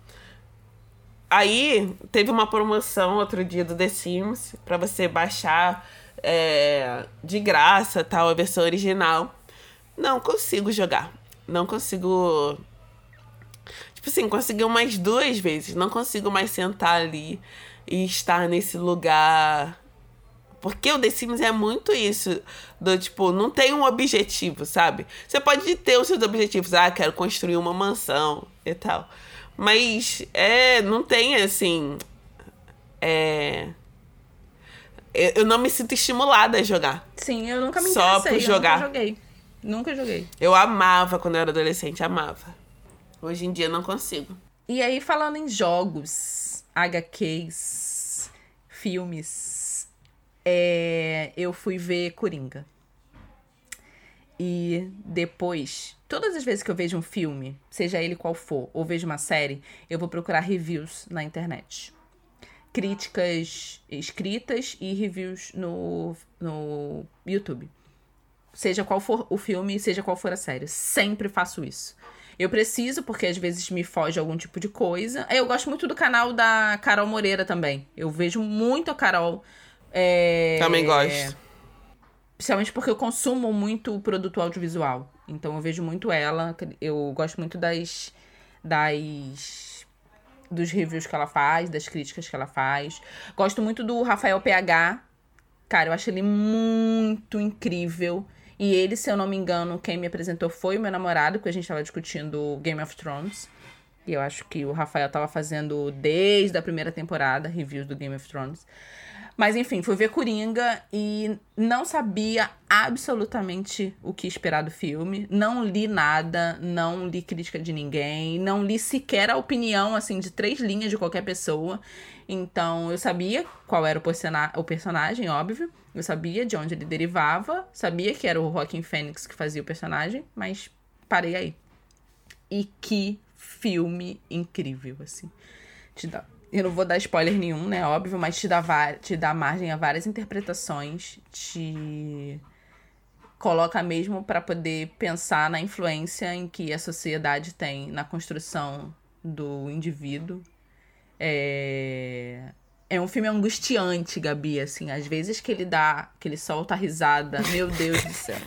Aí teve uma promoção outro dia do The Sims pra você baixar é, de graça tal a versão original. Não consigo jogar. Não consigo. Tipo assim, consegui umas duas vezes. Não consigo mais sentar ali e estar nesse lugar. Porque o The Sims é muito isso. Do tipo, não tem um objetivo, sabe? Você pode ter os seus objetivos. Ah, quero construir uma mansão e tal. Mas é, não tem assim. É. Eu eu não me sinto estimulada a jogar.
Sim, eu nunca me
Só por jogar.
Nunca joguei. Nunca joguei.
Eu amava quando eu era adolescente, amava. Hoje em dia não consigo.
E aí, falando em jogos, HQs, filmes, é, eu fui ver Coringa. E depois, todas as vezes que eu vejo um filme, seja ele qual for, ou vejo uma série, eu vou procurar reviews na internet. Críticas escritas e reviews no, no YouTube. Seja qual for o filme, seja qual for a série. Sempre faço isso. Eu preciso, porque às vezes me foge algum tipo de coisa. Eu gosto muito do canal da Carol Moreira também. Eu vejo muito a Carol. É...
Também gosto.
Principalmente porque eu consumo muito produto audiovisual. Então eu vejo muito ela. Eu gosto muito das. das. dos reviews que ela faz, das críticas que ela faz. Gosto muito do Rafael PH. Cara, eu acho ele muito incrível. E ele, se eu não me engano, quem me apresentou foi o meu namorado, porque a gente tava discutindo Game of Thrones. E eu acho que o Rafael tava fazendo desde a primeira temporada reviews do Game of Thrones. Mas enfim, fui ver Coringa e não sabia absolutamente o que esperar do filme. Não li nada, não li crítica de ninguém, não li sequer a opinião assim de três linhas de qualquer pessoa. Então eu sabia qual era o, o personagem, óbvio. Eu sabia de onde ele derivava, sabia que era o Joaquin Phoenix que fazia o personagem, mas parei aí. E que filme incrível, assim. Te dá eu não vou dar spoiler nenhum, né? Óbvio, mas te dá, te dá margem a várias interpretações, te coloca mesmo para poder pensar na influência em que a sociedade tem na construção do indivíduo. É, é um filme angustiante, Gabi, assim, às vezes que ele dá, que ele solta a risada, meu Deus do céu.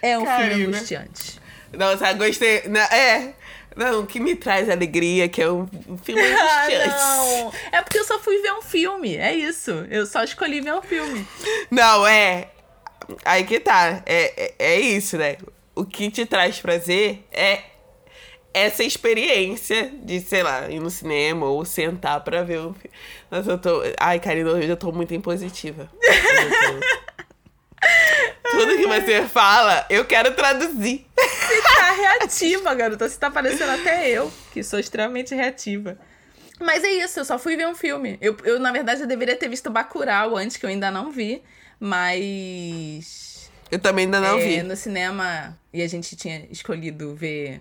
É um Carina. filme angustiante.
Nossa, gostei. É, não, que me traz alegria, que é um, filme angustiante.
não, é porque eu só fui ver um filme, é isso. Eu só escolhi ver um filme.
Não, é. Aí que tá. É, é, é isso, né? O que te traz prazer é essa experiência de, sei lá, ir no cinema ou sentar pra ver um filme. Mas eu tô. Ai, Karina, hoje eu tô muito impositiva. Tudo que você fala, eu quero traduzir.
Reativa, garota. Você tá parecendo até eu, que sou extremamente reativa. Mas é isso, eu só fui ver um filme. Eu, eu na verdade, eu deveria ter visto Bacurau antes, que eu ainda não vi. Mas...
Eu também ainda não
é,
vi.
No cinema, e a gente tinha escolhido ver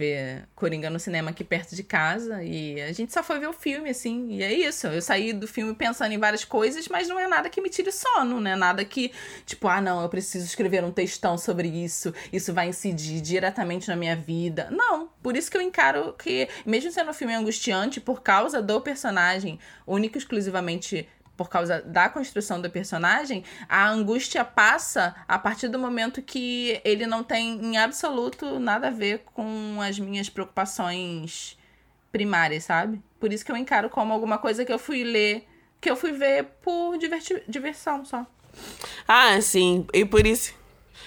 ver Coringa no cinema aqui perto de casa e a gente só foi ver o filme, assim, e é isso. Eu saí do filme pensando em várias coisas, mas não é nada que me tire sono, não é nada que, tipo, ah, não, eu preciso escrever um textão sobre isso, isso vai incidir diretamente na minha vida. Não, por isso que eu encaro que, mesmo sendo um filme angustiante, por causa do personagem, único exclusivamente por causa da construção do personagem, a angústia passa a partir do momento que ele não tem em absoluto nada a ver com as minhas preocupações primárias, sabe? Por isso que eu encaro como alguma coisa que eu fui ler, que eu fui ver por diversão só.
Ah, sim. E por isso.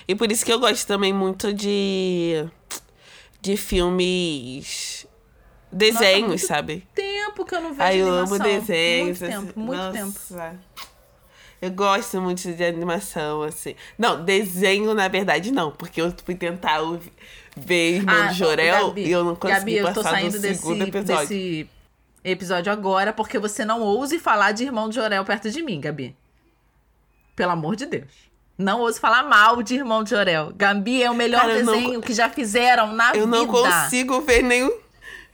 E por isso que eu gosto também muito de. de filmes desenhos, Nossa, sabe?
tempo que eu não vejo Ai, eu
animação. amo desenhos.
Muito tempo, muito Nossa. tempo.
Eu gosto muito de animação, assim. Não, desenho, na verdade, não. Porque eu fui tentar ver Irmão ah, Jorel Gabi, e eu não consegui Gabi, passar eu tô saindo desse, segundo episódio. desse
episódio agora porque você não ouse falar de Irmão de Jorel perto de mim, Gabi. Pelo amor de Deus. Não ouse falar mal de Irmão de Jorel. Gabi é o melhor Cara, desenho não... que já fizeram na
eu
vida.
Eu não consigo ver nenhum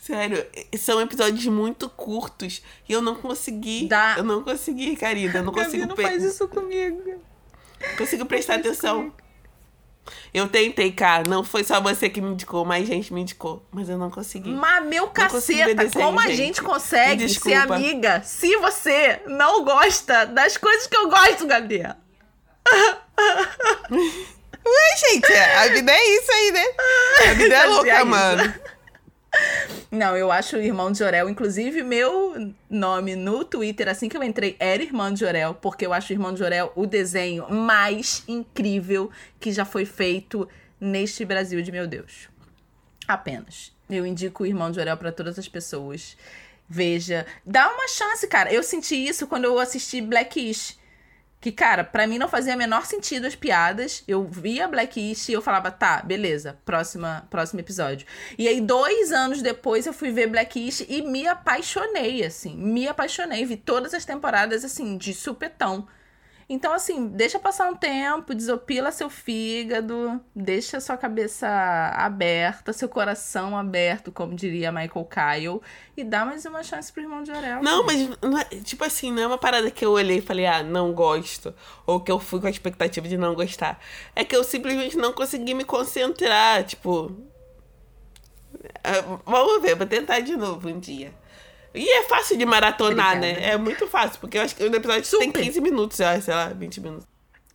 Sério, são episódios muito curtos e eu não consegui. Dá. Eu não consegui, Karina. Eu não consigo.
não faz isso comigo.
Consigo prestar atenção. Eu tentei, cara. Não foi só você que me indicou, mais gente me indicou. Mas eu não consegui.
Mas, meu caceta, desenho, como a gente, consegue ser amiga se você não gosta das coisas que eu gosto, Gabriel?
Ué, gente, a vida é isso aí, né? A vida é louca, mano.
Não, eu acho o Irmão de Jorel. Inclusive, meu nome no Twitter, assim que eu entrei, era Irmão de Jorel, porque eu acho o Irmão de Jorel o desenho mais incrível que já foi feito neste Brasil de meu Deus. Apenas. Eu indico o Irmão de Jorel para todas as pessoas. Veja. Dá uma chance, cara. Eu senti isso quando eu assisti Blackish. Que, cara, para mim não fazia menor sentido as piadas. Eu via Blacklist e eu falava, tá, beleza, próxima, próximo episódio. E aí, dois anos depois, eu fui ver Blacklist e me apaixonei, assim. Me apaixonei. Vi todas as temporadas, assim, de supetão. Então, assim, deixa passar um tempo, desopila seu fígado, deixa sua cabeça aberta, seu coração aberto, como diria Michael Kyle, e dá mais uma chance pro irmão de Orel.
Não, mas, é, tipo assim, não é uma parada que eu olhei e falei, ah, não gosto, ou que eu fui com a expectativa de não gostar. É que eu simplesmente não consegui me concentrar, tipo. é, Vamos ver, vou tentar de novo um dia. E é fácil de maratonar,
Obrigada.
né? É muito fácil, porque eu acho que o episódio tem
Super.
15 minutos, sei lá, sei lá, 20 minutos.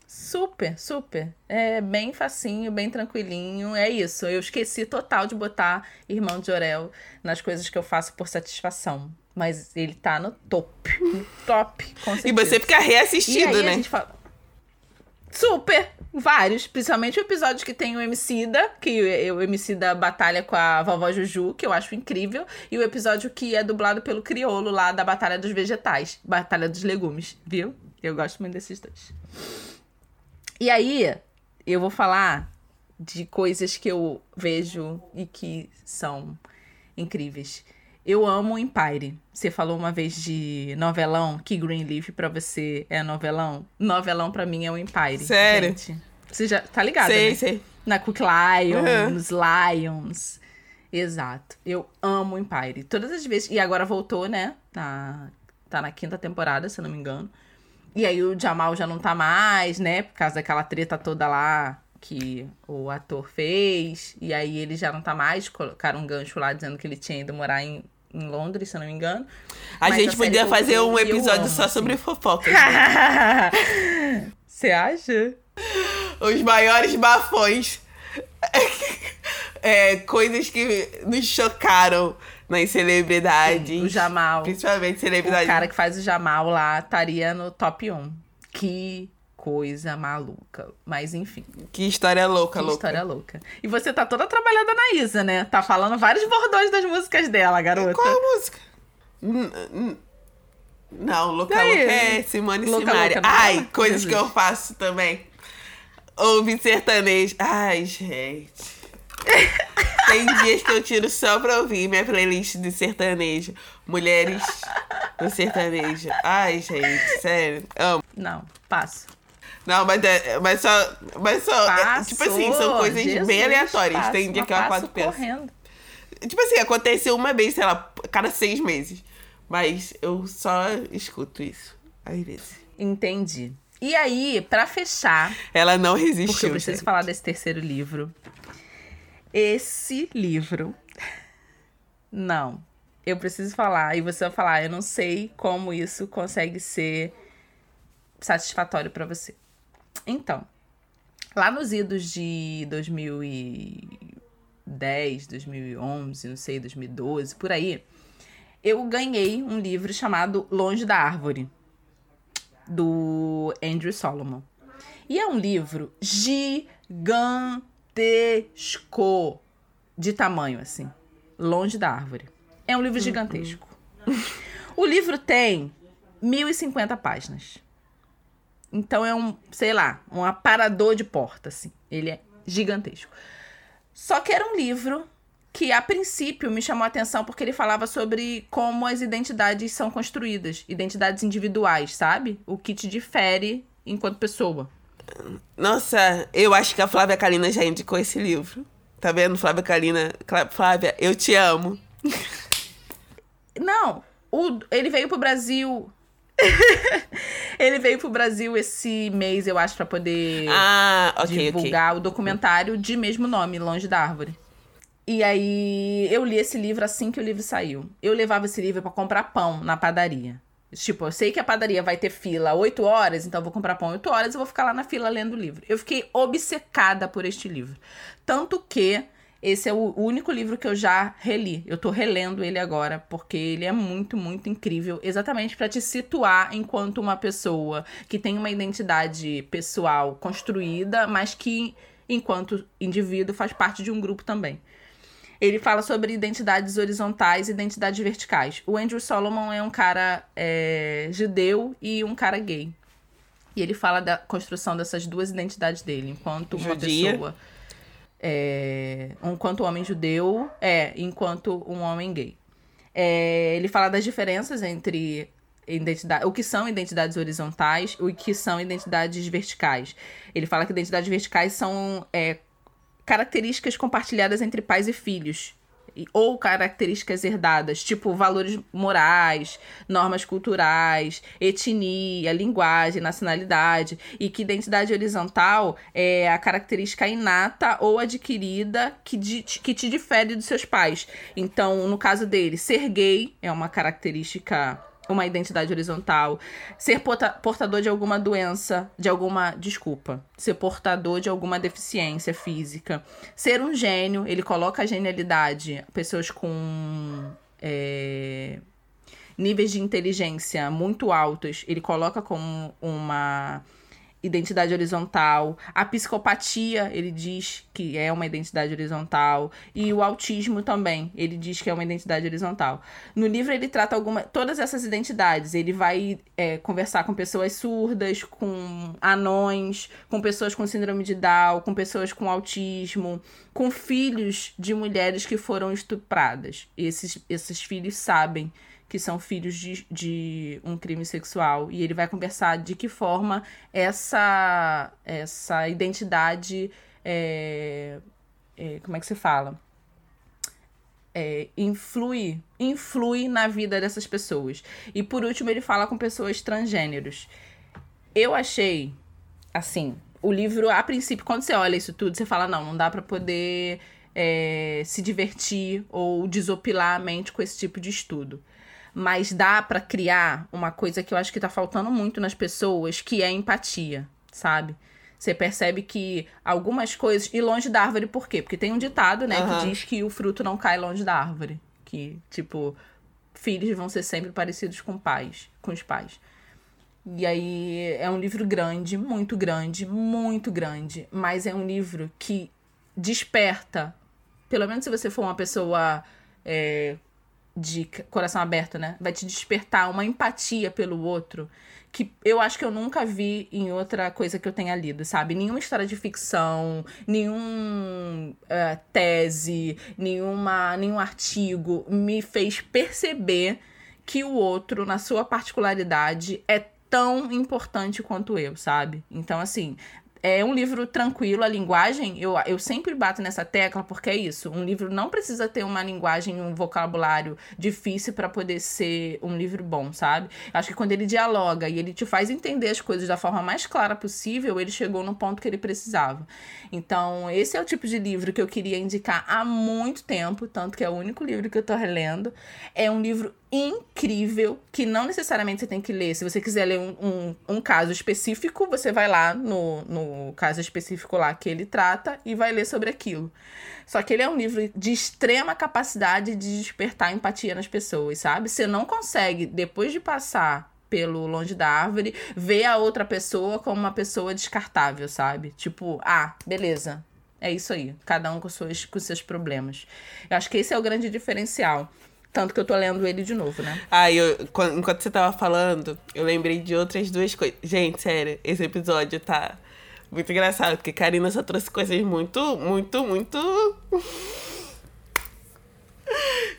Super, super. É bem facinho, bem tranquilinho. É isso. Eu esqueci total de botar Irmão de Orel nas coisas que eu faço por satisfação. Mas ele tá no top. No top, com
E
certeza.
você fica
E
reassistindo, né?
a gente fala... Super! Vários. Principalmente o episódio que tem o Emicida, que o Emicida batalha com a vovó Juju, que eu acho incrível. E o episódio que é dublado pelo Criolo lá da Batalha dos Vegetais. Batalha dos Legumes, viu? Eu gosto muito desses dois. E aí, eu vou falar de coisas que eu vejo e que são incríveis. Eu amo Empire. Você falou uma vez de novelão, que Greenleaf pra você é novelão. Novelão pra mim é o Empire.
Sério?
Gente. Você já tá ligado,
sei,
né?
sei.
Na Cook Lions, Lions. Exato. Eu amo Empire. Todas as vezes. E agora voltou, né? Na... Tá na quinta temporada, se eu não me engano. E aí o Jamal já não tá mais, né? Por causa daquela treta toda lá que o ator fez. E aí ele já não tá mais. Colocaram um gancho lá dizendo que ele tinha ido morar em, em Londres, se eu não me engano.
A
Mas
gente
a
podia fazer um episódio só
assim.
sobre fofocas.
Você acha?
Os maiores bafões. É, coisas que nos chocaram nas celebridades.
O Jamal.
Principalmente
O
celebridades.
cara que faz o Jamal lá estaria no top 1. Que coisa maluca. Mas enfim,
Que história louca,
que
louca.
história louca. E você tá toda trabalhada na Isa, né? Tá falando vários bordões das músicas dela, garota.
Qual a música? Não, Louca
Daí?
Louca é Simone
Louca
Simaria.
Louca, não
Ai,
fala?
coisas
Jesus.
que eu faço também. Ouvir sertanejo. Ai, gente. Tem dias que eu tiro só pra ouvir minha playlist de sertanejo. Mulheres no sertanejo. Ai, gente, sério. Amo.
Não, passo.
Não, mas, é, mas só. Mas só. é,
Passo.
tipo assim, são coisas
Jesus,
bem aleatórias.
passo,
Tem dia que eu acordo penso.
correndo.
Tipo assim, aconteceu uma vez, sei lá, cada seis meses. Mas eu só escuto isso. Às vezes.
Entendi. E aí, pra fechar,
Ela não
porque
resistiu.
eu preciso
gente.
falar desse terceiro livro. Esse livro. Não. Eu preciso falar, e você vai falar, eu não sei como isso consegue ser satisfatório pra você. Então, lá nos idos de 2010, 2011, não sei, 2012, por aí, eu ganhei um livro chamado Longe da Árvore, do Andrew Solomon. E é um livro gigantesco de tamanho, assim. Longe da árvore. É um livro gigantesco. o livro tem 1050 páginas. Então é um, sei lá, um aparador de porta, assim. Ele é gigantesco. Só que era um livro que, a princípio, me chamou a atenção porque ele falava sobre como as identidades são construídas. Identidades individuais, sabe? O que te difere enquanto pessoa.
Nossa, eu acho que a Flávia Kalina já indicou esse livro. Tá vendo, Flávia Kalina? Flávia, eu te amo.
Não, o, ele veio pro Brasil. ele veio pro Brasil esse mês, eu acho, pra poder
Ah, ok, ok.
divulgar o documentário de mesmo nome, Longe da Árvore. E aí eu li esse livro assim que o livro saiu. Eu levava esse livro pra comprar pão na padaria. Tipo, eu sei que a padaria vai ter fila 8 horas, então eu vou comprar pão 8 horas e vou ficar lá na fila lendo o livro. Eu fiquei obcecada por este livro. Tanto que esse é o único livro que eu já reli. Eu tô relendo ele agora, porque ele é muito, muito incrível. Exatamente pra te situar enquanto uma pessoa que tem uma identidade pessoal construída, mas que, enquanto indivíduo, faz parte de um grupo também. Ele fala sobre identidades horizontais e identidades verticais. O Andrew Solomon é um cara é, judeu e um cara gay. E ele fala da construção dessas duas identidades dele, enquanto uma
Judia.
pessoa. É, enquanto homem judeu, é, enquanto um homem gay. É, ele fala das diferenças entre identidade, o que são identidades horizontais e o que são identidades verticais. Ele fala que identidades verticais são é, características compartilhadas entre pais e filhos. Ou características herdadas, tipo valores morais, normas culturais, etnia, linguagem, nacionalidade. E que identidade horizontal é a característica inata ou adquirida que, di- que te difere dos seus pais. Então, no caso dele, ser gay é uma característica uma identidade horizontal, ser porta- portador de alguma doença, de alguma, desculpa, ser portador de alguma deficiência física, ser um gênio, ele coloca a genialidade, pessoas com é, níveis de inteligência muito altos, ele coloca como uma identidade horizontal. A psicopatia, ele diz que é uma identidade horizontal. E o autismo também, ele diz que é uma identidade horizontal. No livro ele trata alguma, todas essas identidades. Ele vai é, conversar com pessoas surdas, com anões, com pessoas com síndrome de Down, com pessoas com autismo, com filhos de mulheres que foram estupradas. Esses, esses filhos sabem que são filhos de, de um crime sexual. E ele vai conversar de que forma essa, essa identidade. é, é, como é que se fala? É, influi, influi na vida dessas pessoas. E por último, ele fala com pessoas transgêneros. Eu achei, assim, o livro, a princípio, quando você olha isso tudo, você fala, não, não dá pra poder é, se divertir ou desopilar a mente com esse tipo de estudo. Mas dá pra criar uma coisa que eu acho que tá faltando muito nas pessoas, que é empatia, sabe? Você percebe que algumas coisas. E longe da árvore, por quê? Porque tem um ditado, né,
Aham.
que diz que o fruto não cai longe da árvore. Que, tipo, filhos vão ser sempre parecidos com pais, com os pais. E aí é um livro grande, muito grande, muito grande, mas é um livro que desperta, pelo menos se você for uma pessoa é, de coração aberto, né? Vai te despertar uma empatia pelo outro que eu acho que eu nunca vi em outra coisa que eu tenha lido, sabe? Nenhuma história de ficção, nenhum eh, tese, nenhuma, nenhum artigo me fez perceber que o outro, na sua particularidade, é tão importante quanto eu, sabe? Então, assim, é um livro tranquilo, a linguagem, eu, eu sempre bato nessa tecla porque é isso. Um livro não precisa ter uma linguagem, um vocabulário difícil para poder ser um livro bom, sabe? Acho que quando ele dialoga e ele te faz entender as coisas da forma mais clara possível, ele chegou no ponto que ele precisava. Então, esse é o tipo de livro que eu queria indicar há muito tempo, tanto que é o único livro que eu tô relendo. É um livro incrível que não necessariamente você tem que ler. Se você quiser ler um, um, um caso específico, você vai lá no, no caso específico lá que ele trata e vai ler sobre aquilo. Só que ele é um livro de extrema capacidade de despertar empatia nas pessoas, sabe? Você não consegue, depois de passar pelo longe da árvore, ver a outra pessoa como uma pessoa descartável, sabe? Tipo, ah, beleza. É isso aí. Cada um com, suas, com seus problemas. Eu acho que esse é o grande diferencial. Tanto que eu tô lendo ele de novo, né?
Ah, eu, quan- enquanto você tava falando, eu lembrei de outras duas coisas. Gente, sério, esse episódio tá muito engraçado, porque Karina só trouxe coisas muito, muito, muito.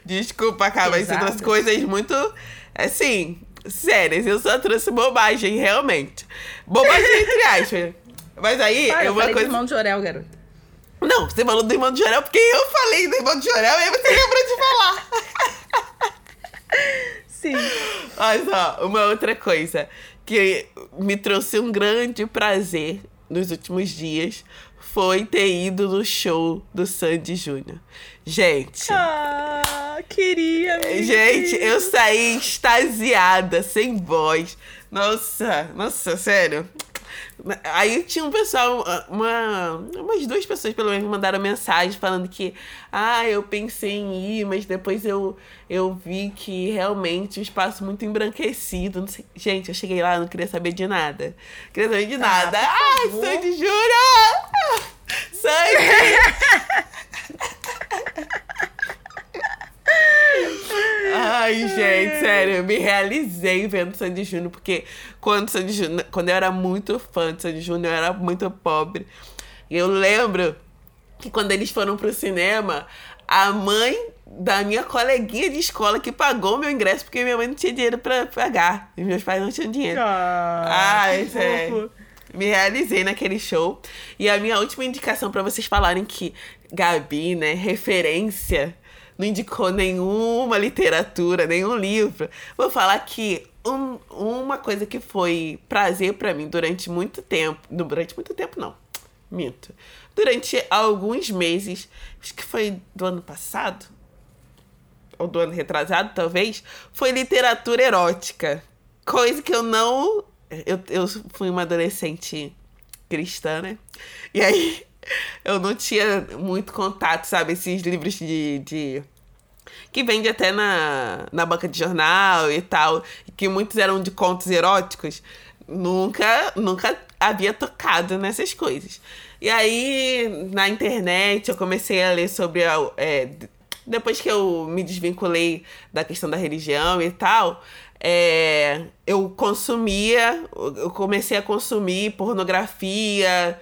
Desculpa, cara, mas você trouxe coisas muito. Assim, sérias. Eu só trouxe bobagem, realmente. Bobagem entre aspas. Mas aí, é
eu
uma coisa.
do irmão de Jorel, garoto.
Não, você falou do irmão de Jorel porque eu falei do irmão de Jorel e aí você lembrou de falar.
Sim.
Mas, ó, uma outra coisa que me trouxe um grande prazer nos últimos dias foi ter ido no show do Sandy Júnior. Gente,
Ah, queria, amiga,
gente, eu saí extasiada, sem voz. Nossa, nossa, sério. Aí tinha um pessoal, uma, umas duas pessoas pelo menos me mandaram mensagem falando que, ah, eu pensei em ir, mas depois eu, eu vi que realmente o espaço muito embranquecido. Não. Gente, eu cheguei lá, não queria saber de nada. Queria saber de nada.
por
Ai. Sandy Júnior! Sandy! Ai, gente, sério. eu me realizei vendo Sandy Júnior, porque quando Sandy Júnior, quando eu era muito fã de Sandy Júnior, eu era muito pobre. E eu lembro que quando eles foram pro cinema, a mãe da minha coleguinha de escola que pagou meu ingresso porque minha mãe não tinha dinheiro para pagar. E meus pais não tinham dinheiro. Ah, isso é. Me realizei naquele show. E a minha última indicação para vocês falarem que Gabi, né, referência, não indicou nenhuma literatura, nenhum livro. Vou falar que um, uma coisa que foi prazer para mim durante muito tempo. Durante muito tempo, não. Minto. Durante alguns meses, acho que foi do ano passado, ou do ano retrasado, talvez, foi literatura erótica. Coisa que eu não. Eu, eu fui uma adolescente cristã, né? E aí eu não tinha muito contato, sabe? Esses livros de. de que vende até na, na banca de jornal e tal, que muitos eram de contos eróticos. Nunca, nunca havia tocado nessas coisas. E aí, na internet, eu comecei a ler sobre a, é, depois que eu me desvinculei da questão da religião e tal, é, eu consumia, eu comecei a consumir pornografia,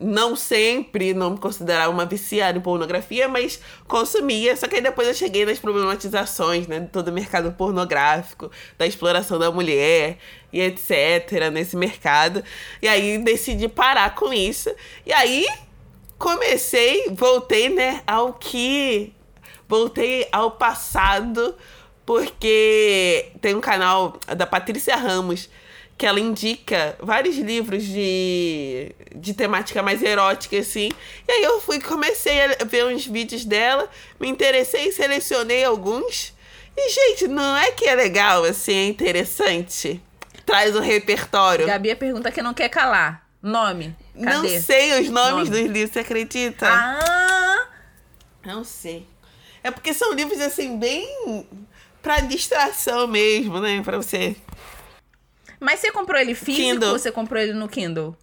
não sempre, não me considerava uma viciada em pornografia, mas consumia. Só que aí depois eu cheguei nas problematizações, né? De todo o mercado pornográfico, da exploração da mulher e etc. nesse mercado. E aí decidi parar com isso. E aí comecei, voltei, né, ao que voltei ao passado, porque tem um canal da Patrícia Ramos que ela indica vários livros de, de temática mais erótica, assim. E aí eu fui, comecei a ver uns vídeos dela, me interessei, selecionei alguns. E, gente, não é que é legal, assim, é interessante? Traz o um repertório.
Gabi pergunta que não quer calar. Nome. Cadê?
Não sei os nomes Nome. dos livros, você acredita?
Ah!
Não sei. É porque são livros, assim, bem pra distração mesmo, né? Pra você.
Mas você comprou ele físico Kindle. ou você comprou ele no Kindle?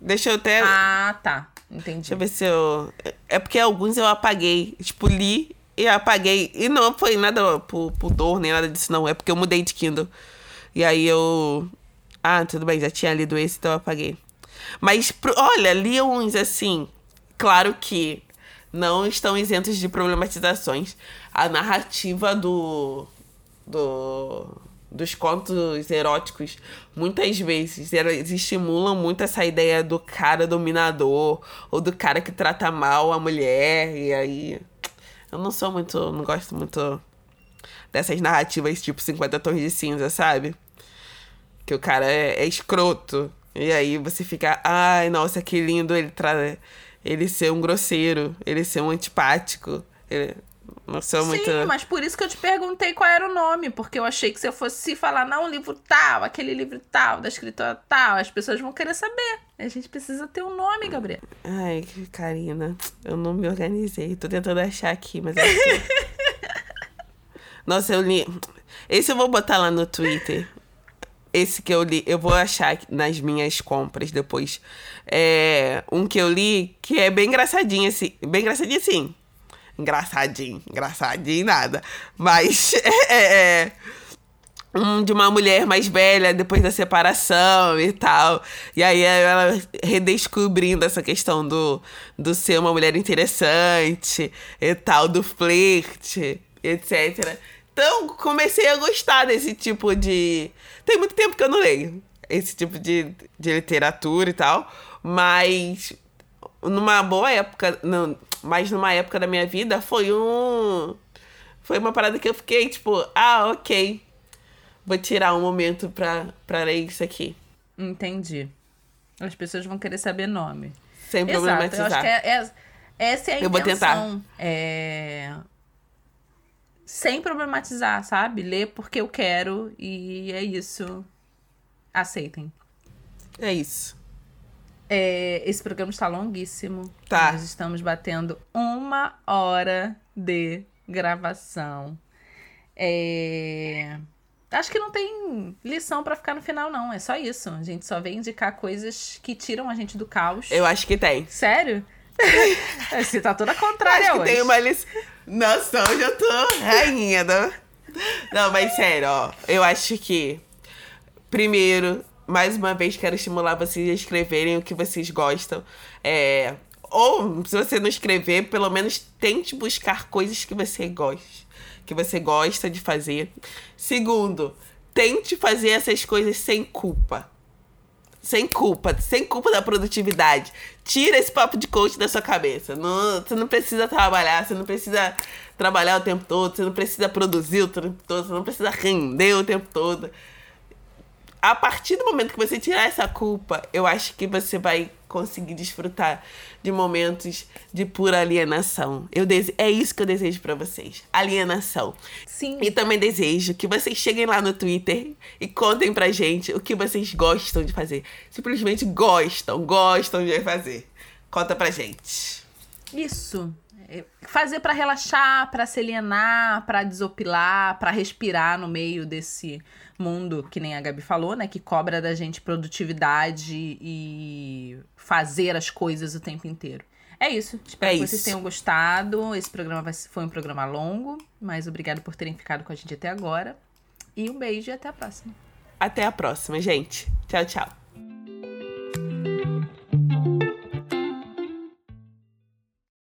Deixa eu até.
Ah, tá. Entendi.
Deixa eu ver se eu. É porque alguns eu apaguei. Tipo, li e apaguei. E não foi nada por, por dor, nem nada disso, não. É porque eu mudei de Kindle. E aí eu. Ah, tudo bem, já tinha lido esse, então eu apaguei. Mas, olha, li uns assim. Claro que não estão isentos de problematizações. A narrativa do, do dos contos eróticos muitas vezes eles estimulam muito essa ideia do cara dominador ou do cara que trata mal a mulher e aí eu não sou muito não gosto muito dessas narrativas tipo 50 tons de cinza sabe que o cara é, é escroto e aí você fica ai nossa que lindo ele tra ele ser um grosseiro, ele ser um antipático. Ele... Não sou
Sim,
muito...
mas por isso que eu te perguntei qual era o nome, porque eu achei que se eu fosse falar, não, um livro tal, aquele livro tal, da escritora tal, as pessoas vão querer saber. A gente precisa ter um nome, Gabriel.
Ai, Karina, eu não me organizei. Tô tentando achar aqui, mas. É Nossa, eu li. Esse eu vou botar lá no Twitter. Esse que eu li, eu vou achar nas minhas compras depois. É um que eu li que é bem engraçadinho, assim. Bem engraçadinho, assim. Engraçadinho, engraçadinho nada. Mas é, é um de uma mulher mais velha depois da separação e tal. E aí ela redescobrindo essa questão do, do ser uma mulher interessante e tal, do flerte, etc. Então comecei a gostar desse tipo de tem muito tempo que eu não leio esse tipo de, de literatura e tal, mas numa boa época, não, mas numa época da minha vida foi um foi uma parada que eu fiquei tipo, ah, OK. Vou tirar um momento pra, pra ler isso aqui.
Entendi. As pessoas vão querer saber nome.
Sem
Exato,
problematizar.
Eu acho que é, é, essa é a
eu
intenção.
vou tentar.
É sem problematizar, sabe? Ler porque eu quero e é isso. Aceitem.
É isso.
É, esse programa está longuíssimo.
Tá.
Nós estamos batendo uma hora de gravação. É... Acho que não tem lição para ficar no final, não. É só isso. A gente só vem indicar coisas que tiram a gente do caos.
Eu acho que tem.
Sério? Você tá toda contrária
acho que
hoje.
tem uma lição. Nossa, hoje eu tô rainha do... Não, mas sério, ó. Eu acho que. Primeiro, mais uma vez, quero estimular vocês a escreverem o que vocês gostam. É, ou, se você não escrever, pelo menos tente buscar coisas que você gosta. Que você gosta de fazer. Segundo, tente fazer essas coisas sem culpa. Sem culpa, sem culpa da produtividade. Tira esse papo de coach da sua cabeça. Não, você não precisa trabalhar, você não precisa trabalhar o tempo todo, você não precisa produzir o tempo todo, você não precisa render o tempo todo a partir do momento que você tirar essa culpa, eu acho que você vai conseguir desfrutar de momentos de pura alienação. Eu dese... É isso que eu desejo para vocês. Alienação.
Sim.
E também desejo que vocês cheguem lá no Twitter e contem pra gente o que vocês gostam de fazer. Simplesmente gostam, gostam de fazer. Conta pra gente.
Isso. É, fazer para relaxar, para se alienar, para desopilar, para respirar no meio desse mundo, que nem a Gabi falou, né? Que cobra da gente produtividade e fazer as coisas o tempo inteiro. É isso. Espero
É
que
isso.
vocês tenham gostado. Esse programa vai- foi um programa longo, mas obrigado por terem ficado com a gente até agora. E um beijo e até a próxima.
Até a próxima, gente. Tchau, tchau.